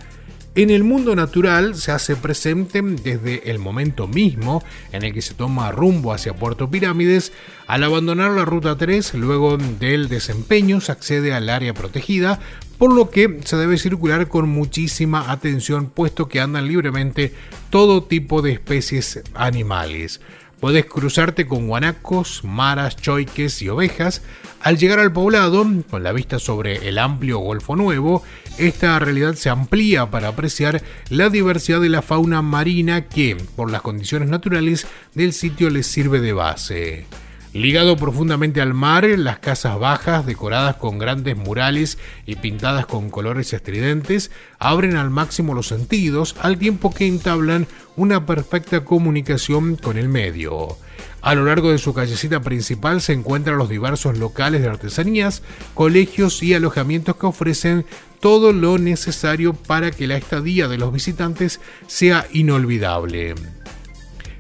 En el mundo natural se hace presente desde el momento mismo en el que se toma rumbo hacia Puerto Pirámides. Al abandonar la ruta 3, luego del desempeño se accede al área protegida, por lo que se debe circular con muchísima atención puesto que andan libremente todo tipo de especies animales. Puedes cruzarte con guanacos, maras, choiques y ovejas. Al llegar al poblado, con la vista sobre el amplio Golfo Nuevo, esta realidad se amplía para apreciar la diversidad de la fauna marina que, por las condiciones naturales del sitio, les sirve de base. Ligado profundamente al mar, las casas bajas, decoradas con grandes murales y pintadas con colores estridentes, abren al máximo los sentidos, al tiempo que entablan una perfecta comunicación con el medio. A lo largo de su callecita principal se encuentran los diversos locales de artesanías, colegios y alojamientos que ofrecen todo lo necesario para que la estadía de los visitantes sea inolvidable.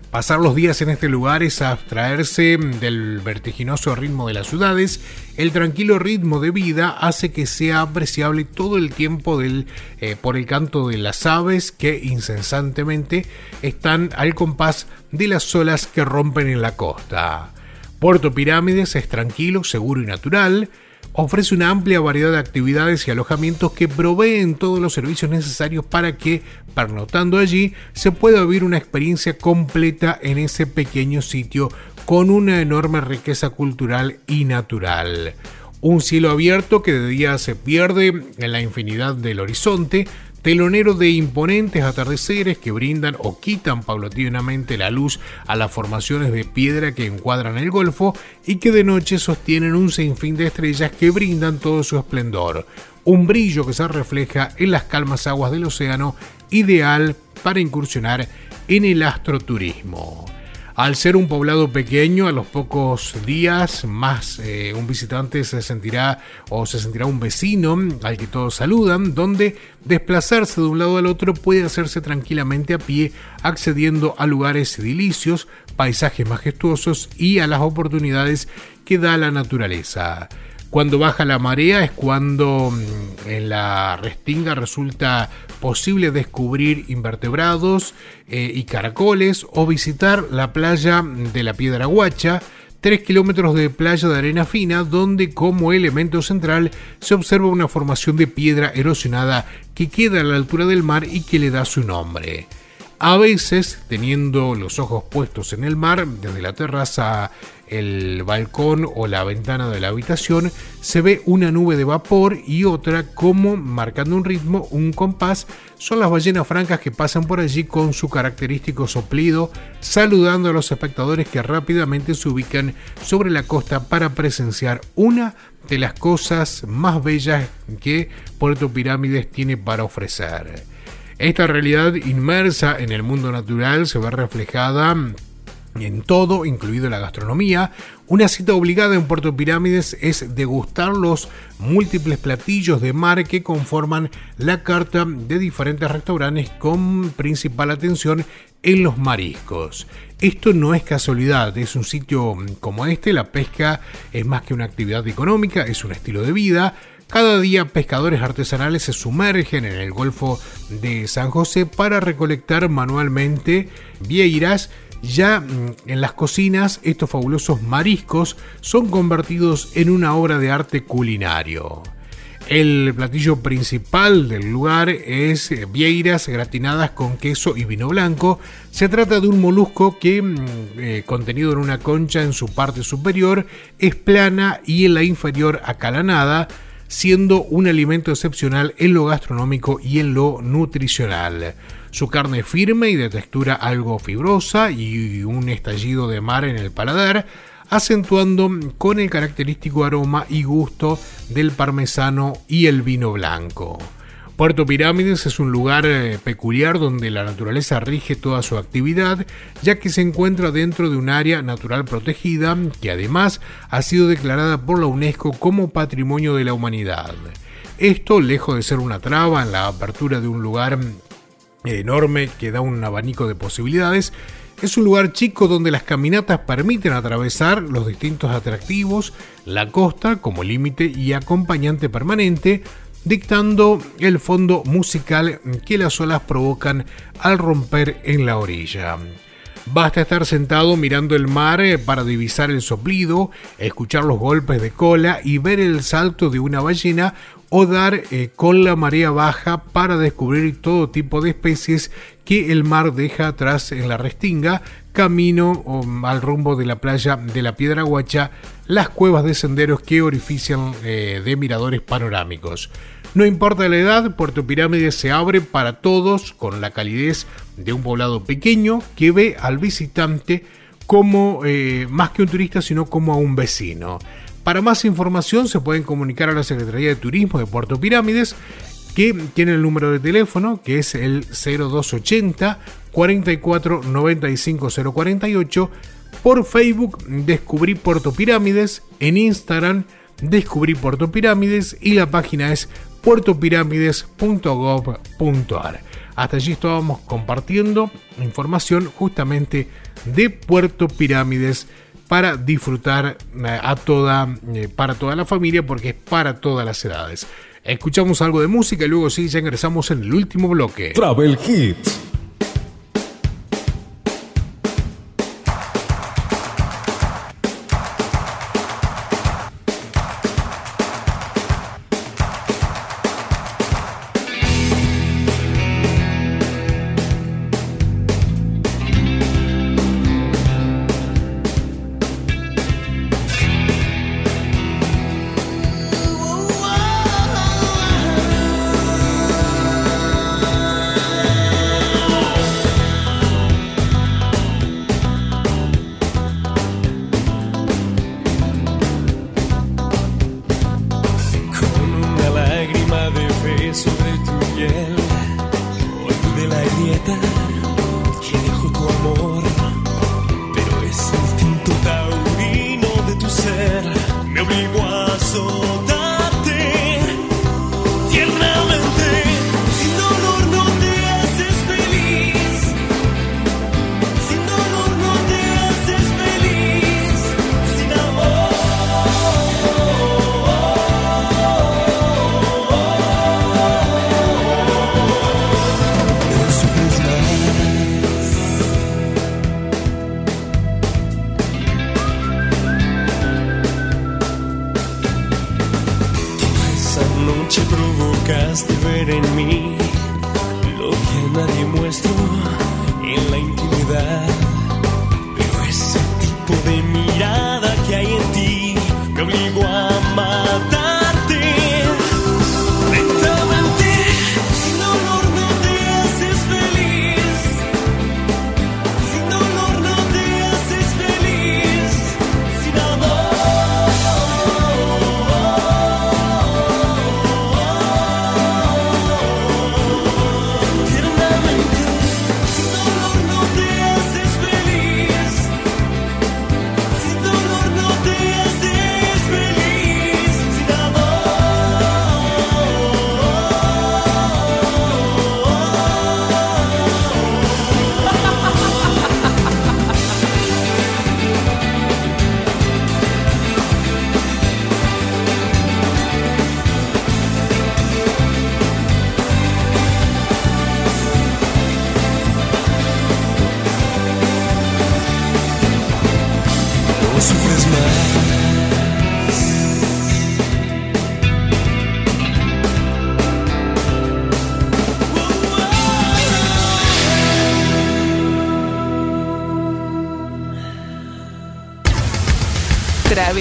Pasar los días en este lugar es abstraerse del vertiginoso ritmo de las ciudades. El tranquilo ritmo de vida hace que sea apreciable todo el tiempo del, eh, por el canto de las aves que incesantemente están al compás de las olas que rompen en la costa. Puerto Pirámides es tranquilo, seguro y natural ofrece una amplia variedad de actividades y alojamientos que proveen todos los servicios necesarios para que, pernotando allí, se pueda vivir una experiencia completa en ese pequeño sitio con una enorme riqueza cultural y natural. Un cielo abierto que de día se pierde en la infinidad del horizonte, telonero de imponentes atardeceres que brindan o quitan paulatinamente la luz a las formaciones de piedra que encuadran el golfo y que de noche sostienen un sinfín de estrellas que brindan todo su esplendor, un brillo que se refleja en las calmas aguas del océano, ideal para incursionar en el astroturismo. Al ser un poblado pequeño, a los pocos días más eh, un visitante se sentirá o se sentirá un vecino al que todos saludan, donde desplazarse de un lado al otro puede hacerse tranquilamente a pie, accediendo a lugares edilicios, paisajes majestuosos y a las oportunidades que da la naturaleza. Cuando baja la marea es cuando mm, en la restinga resulta posible descubrir invertebrados eh, y caracoles o visitar la playa de la Piedra Guacha, 3 kilómetros de playa de arena fina donde como elemento central se observa una formación de piedra erosionada que queda a la altura del mar y que le da su nombre. A veces, teniendo los ojos puestos en el mar, desde la terraza, el balcón o la ventana de la habitación, se ve una nube de vapor y otra como, marcando un ritmo, un compás, son las ballenas francas que pasan por allí con su característico soplido, saludando a los espectadores que rápidamente se ubican sobre la costa para presenciar una de las cosas más bellas que Puerto Pirámides tiene para ofrecer. Esta realidad inmersa en el mundo natural se ve reflejada en todo, incluido la gastronomía. Una cita obligada en Puerto Pirámides es degustar los múltiples platillos de mar que conforman la carta de diferentes restaurantes con principal atención en los mariscos. Esto no es casualidad, es un sitio como este, la pesca es más que una actividad económica, es un estilo de vida, cada día pescadores artesanales se sumergen en el Golfo de San José para recolectar manualmente vieiras. Ya mm, en las cocinas estos fabulosos mariscos son convertidos en una obra de arte culinario. El platillo principal del lugar es eh, vieiras gratinadas con queso y vino blanco. Se trata de un molusco que, mm, eh, contenido en una concha en su parte superior, es plana y en la inferior acalanada siendo un alimento excepcional en lo gastronómico y en lo nutricional. Su carne firme y de textura algo fibrosa y un estallido de mar en el paladar, acentuando con el característico aroma y gusto del parmesano y el vino blanco. Puerto Pirámides es un lugar eh, peculiar donde la naturaleza rige toda su actividad, ya que se encuentra dentro de un área natural protegida que además ha sido declarada por la UNESCO como Patrimonio de la Humanidad. Esto, lejos de ser una traba en la apertura de un lugar enorme que da un abanico de posibilidades, es un lugar chico donde las caminatas permiten atravesar los distintos atractivos, la costa como límite y acompañante permanente, dictando el fondo musical que las olas provocan al romper en la orilla. Basta estar sentado mirando el mar eh, para divisar el soplido, escuchar los golpes de cola y ver el salto de una ballena o dar eh, con la marea baja para descubrir todo tipo de especies que el mar deja atrás en la restinga, camino o, al rumbo de la playa de la Piedra Guacha, las cuevas de senderos que orifician eh, de miradores panorámicos. No importa la edad, Puerto Pirámides se abre para todos con la calidez de un poblado pequeño que ve al visitante como eh, más que un turista, sino como a un vecino. Para más información se pueden comunicar a la Secretaría de Turismo de Puerto Pirámides, que tiene el número de teléfono, que es el 0280 44 95 048. Por Facebook, Descubrí Puerto Pirámides. En Instagram, Descubrí Puerto Pirámides. Y la página es puertopirámides.gov.ar. Hasta allí estábamos compartiendo información justamente de Puerto Pirámides para disfrutar eh, a toda, eh, para toda la familia porque es para todas las edades. Escuchamos algo de música y luego sí, ya ingresamos en el último bloque. Travel Hits.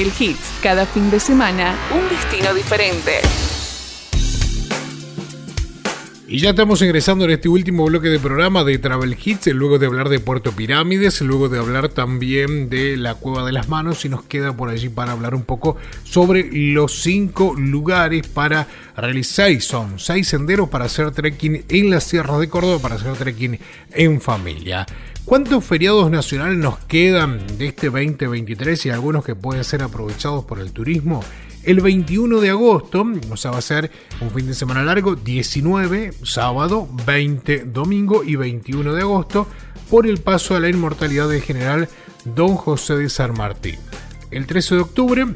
Hits, cada fin de semana un destino diferente. Y ya estamos ingresando en este último bloque de programa de Travel Hits, luego de hablar de Puerto Pirámides, luego de hablar también de la Cueva de las Manos y nos queda por allí para hablar un poco sobre los cinco lugares para realizar, son seis senderos para hacer trekking en las sierras de Córdoba, para hacer trekking en familia. ¿Cuántos feriados nacionales nos quedan de este 2023 y algunos que pueden ser aprovechados por el turismo? El 21 de agosto, o sea, va a ser un fin de semana largo, 19 sábado, 20 domingo y 21 de agosto, por el paso a la inmortalidad del general Don José de San Martín. El 13 de octubre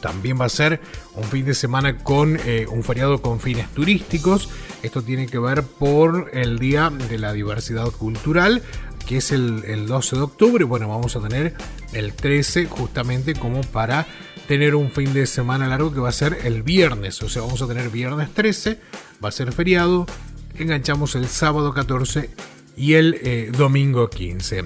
también va a ser un fin de semana con eh, un feriado con fines turísticos. Esto tiene que ver por el Día de la Diversidad Cultural, que es el, el 12 de octubre. Bueno, vamos a tener el 13 justamente como para tener un fin de semana largo que va a ser el viernes. O sea, vamos a tener viernes 13, va a ser feriado. Enganchamos el sábado 14 y el eh, domingo 15.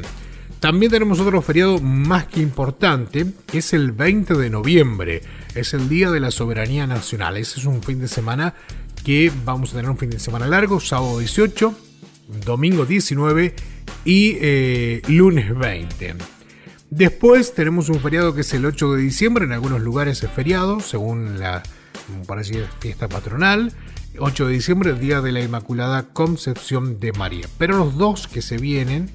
También tenemos otro feriado más que importante, que es el 20 de noviembre. Es el Día de la Soberanía Nacional. Ese es un fin de semana que vamos a tener un fin de semana largo, sábado 18, domingo 19 y eh, lunes 20. Después tenemos un feriado que es el 8 de diciembre, en algunos lugares es feriado, según la parece, fiesta patronal. 8 de diciembre, Día de la Inmaculada Concepción de María. Pero los dos que se vienen,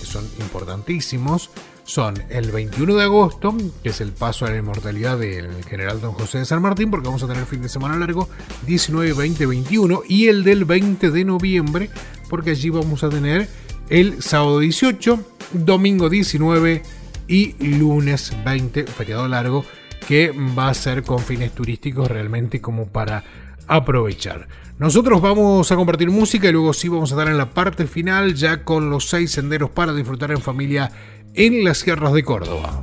que son importantísimos, son el 21 de agosto, que es el paso a la inmortalidad del general Don José de San Martín, porque vamos a tener fin de semana largo, 19, 20, 21, y el del 20 de noviembre, porque allí vamos a tener el sábado 18, domingo 19 y lunes 20, feriado largo, que va a ser con fines turísticos realmente como para aprovechar. Nosotros vamos a compartir música y luego sí vamos a estar en la parte final ya con los seis senderos para disfrutar en familia en las sierras de Córdoba.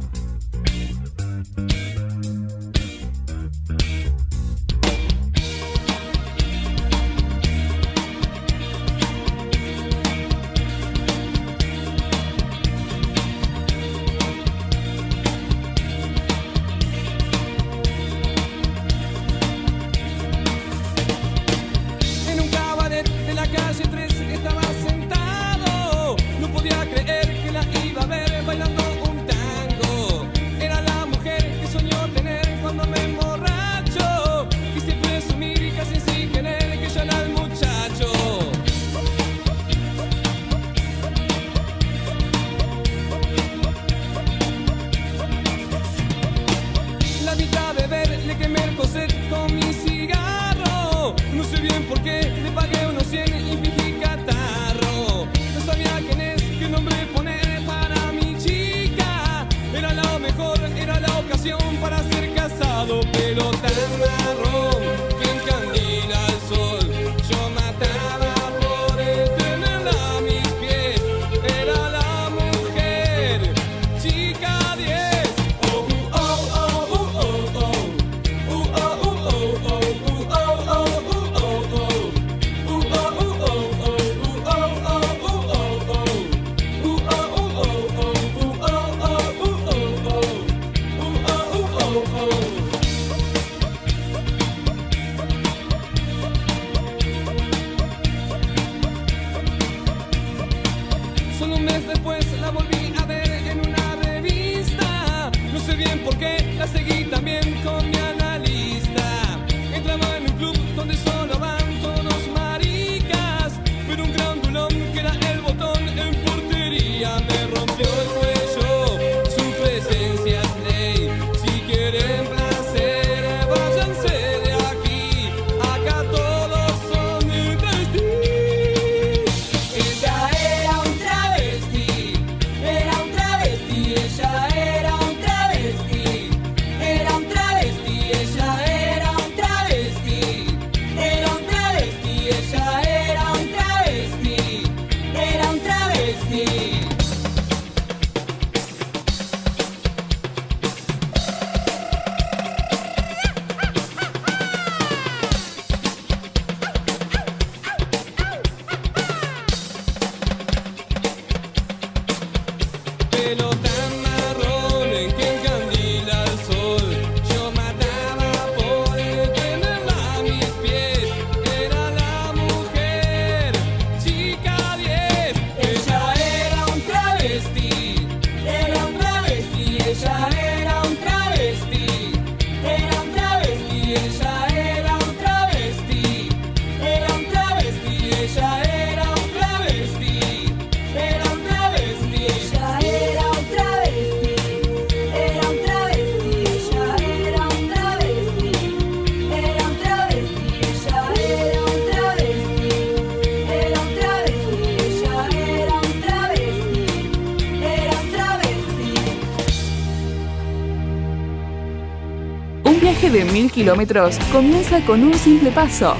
Kilómetros comienza con un simple paso.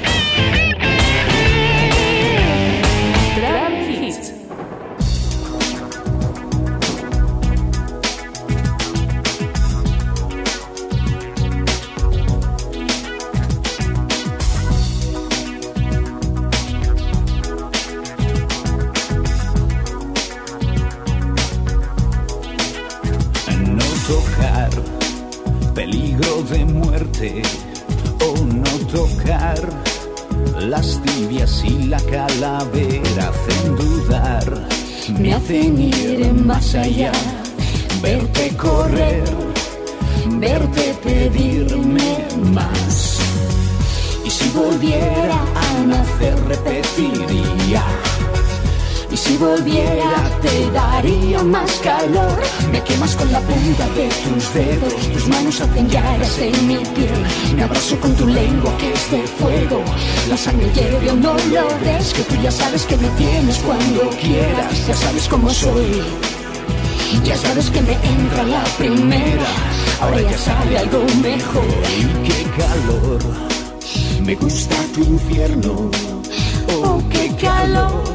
De tus dedos. Tus manos hacen en mi piel. Me abrazo con tu lengua que es de fuego. La sangre hierve o no lo ves Que tú ya sabes que me tienes cuando quieras. Ya sabes cómo soy. Ya sabes que me entra la primera. Ahora ya sale algo mejor. Y qué calor. Me gusta tu infierno. Oh, qué calor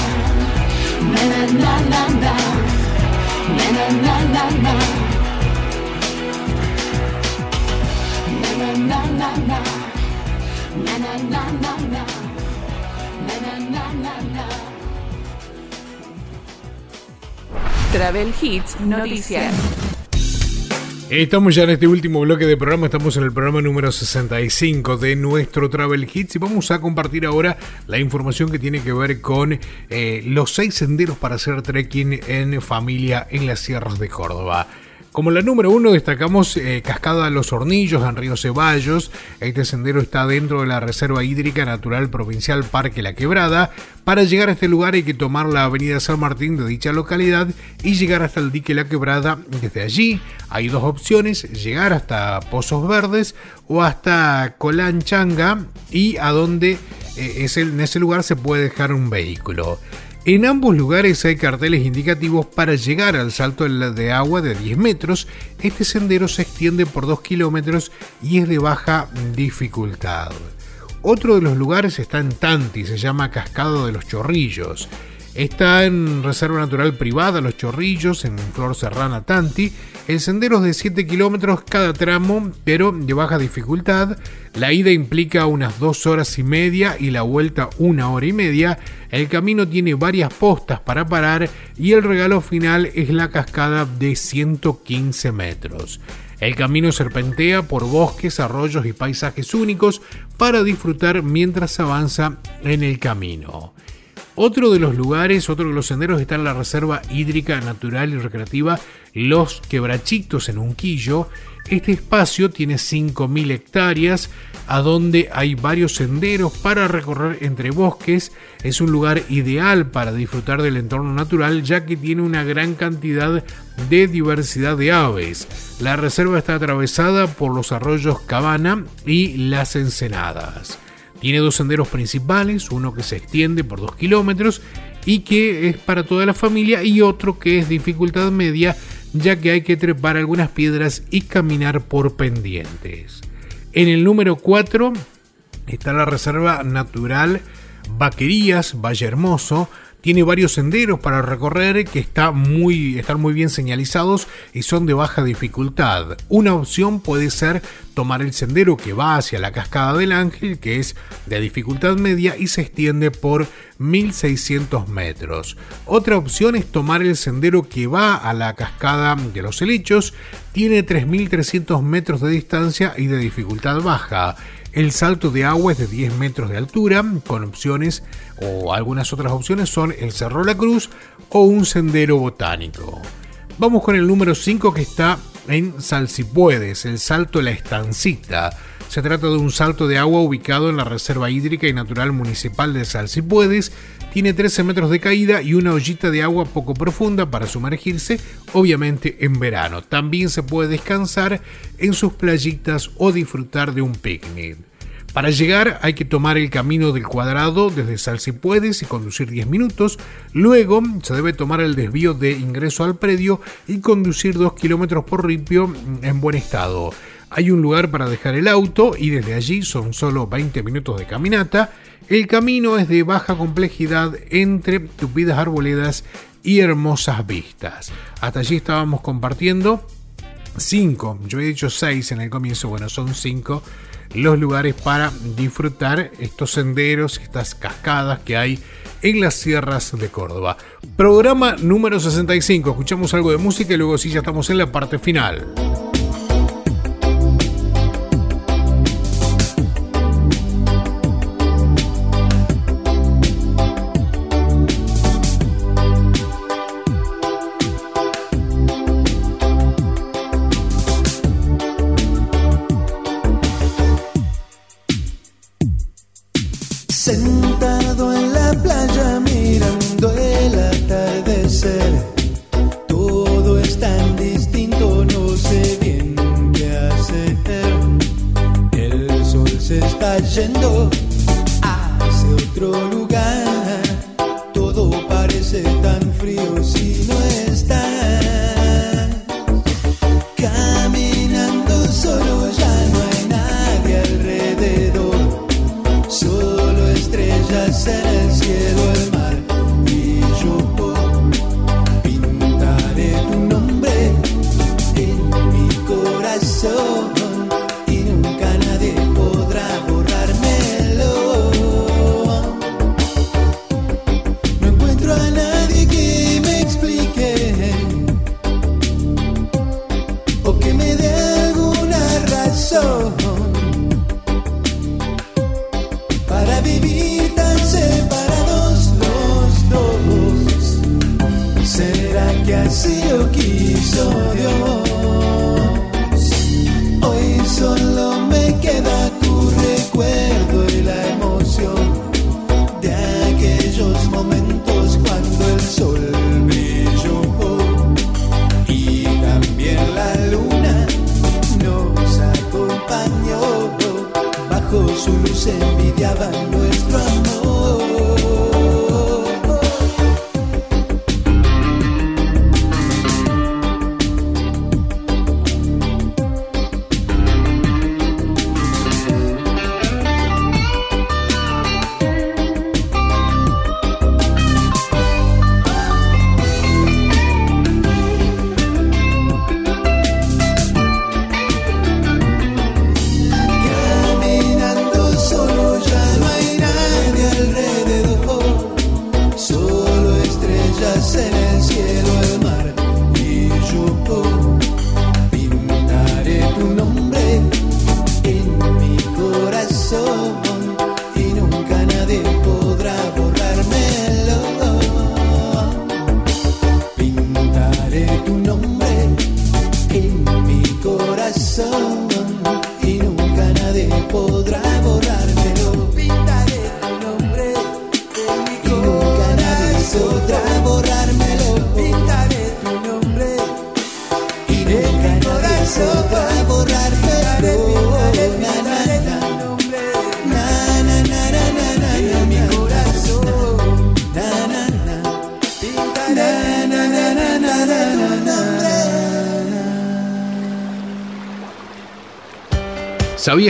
Travel Hits Noticias. Estamos ya en este último bloque de programa, estamos en el programa número 65 de nuestro Travel Hits y vamos a compartir ahora la información que tiene que ver con eh, los seis senderos para hacer trekking en familia en las sierras de Córdoba. Como la número uno destacamos eh, Cascada de los Hornillos en Río Ceballos. Este sendero está dentro de la Reserva Hídrica Natural Provincial Parque La Quebrada. Para llegar a este lugar hay que tomar la avenida San Martín de dicha localidad y llegar hasta el dique La Quebrada. Desde allí hay dos opciones, llegar hasta Pozos Verdes o hasta Colanchanga y a donde eh, es el- en ese lugar se puede dejar un vehículo. En ambos lugares hay carteles indicativos para llegar al salto de agua de 10 metros. Este sendero se extiende por 2 kilómetros y es de baja dificultad. Otro de los lugares está en Tanti, se llama Cascado de los Chorrillos. Está en Reserva Natural Privada Los Chorrillos, en Flor Serrana Tanti. El sendero es de 7 kilómetros cada tramo, pero de baja dificultad. La ida implica unas 2 horas y media y la vuelta una hora y media. El camino tiene varias postas para parar y el regalo final es la cascada de 115 metros. El camino serpentea por bosques, arroyos y paisajes únicos para disfrutar mientras avanza en el camino. Otro de los lugares, otro de los senderos está en la Reserva Hídrica Natural y Recreativa Los Quebrachitos en Unquillo. Este espacio tiene 5.000 hectáreas, a donde hay varios senderos para recorrer entre bosques. Es un lugar ideal para disfrutar del entorno natural, ya que tiene una gran cantidad de diversidad de aves. La reserva está atravesada por los arroyos Cabana y las Ensenadas. Tiene dos senderos principales, uno que se extiende por 2 kilómetros y que es para toda la familia y otro que es dificultad media ya que hay que trepar algunas piedras y caminar por pendientes. En el número 4 está la Reserva Natural Vaquerías, Valle Hermoso, tiene varios senderos para recorrer que están muy bien señalizados y son de baja dificultad. Una opción puede ser tomar el sendero que va hacia la cascada del Ángel, que es de dificultad media y se extiende por 1600 metros. Otra opción es tomar el sendero que va a la cascada de los helechos, tiene 3300 metros de distancia y de dificultad baja. El salto de agua es de 10 metros de altura, con opciones o algunas otras opciones son el Cerro La Cruz o un sendero botánico. Vamos con el número 5 que está en Salsipuedes, el Salto La Estancita. Se trata de un salto de agua ubicado en la Reserva Hídrica y Natural Municipal de Salsipuedes. Tiene 13 metros de caída y una ollita de agua poco profunda para sumergirse, obviamente en verano. También se puede descansar en sus playitas o disfrutar de un picnic. Para llegar hay que tomar el camino del cuadrado desde Salsipuedes y conducir 10 minutos. Luego se debe tomar el desvío de ingreso al predio y conducir 2 kilómetros por ripio en buen estado. Hay un lugar para dejar el auto y desde allí son solo 20 minutos de caminata. El camino es de baja complejidad entre tupidas arboledas y hermosas vistas. Hasta allí estábamos compartiendo 5, yo he dicho 6 en el comienzo, bueno, son 5 los lugares para disfrutar estos senderos, estas cascadas que hay en las sierras de Córdoba. Programa número 65, escuchamos algo de música y luego sí ya estamos en la parte final. Sentado en la playa mirando el atardecer, todo es tan distinto, no sé bien qué hacer. El sol se está yendo hacia otro lugar, todo parece tan frío si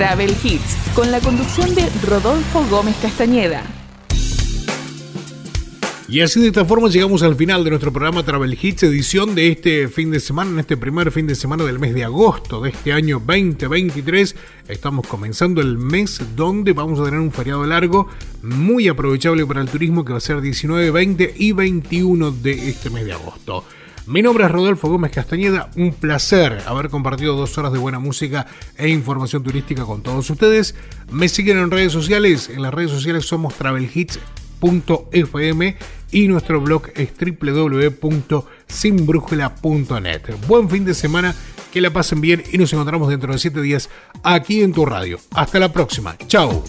Travel Hits, con la conducción de Rodolfo Gómez Castañeda. Y así de esta forma llegamos al final de nuestro programa Travel Hits, edición de este fin de semana, en este primer fin de semana del mes de agosto de este año 2023. Estamos comenzando el mes donde vamos a tener un feriado largo, muy aprovechable para el turismo, que va a ser 19, 20 y 21 de este mes de agosto. Mi nombre es Rodolfo Gómez Castañeda, un placer haber compartido dos horas de buena música e información turística con todos ustedes. Me siguen en redes sociales, en las redes sociales somos travelhits.fm y nuestro blog es www.sinbrújula.net. Buen fin de semana, que la pasen bien y nos encontramos dentro de 7 días aquí en tu radio. Hasta la próxima, chao.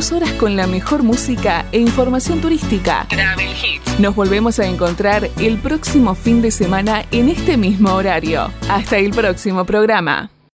Dos horas con la mejor música e información turística. Travel Hits. Nos volvemos a encontrar el próximo fin de semana en este mismo horario. Hasta el próximo programa.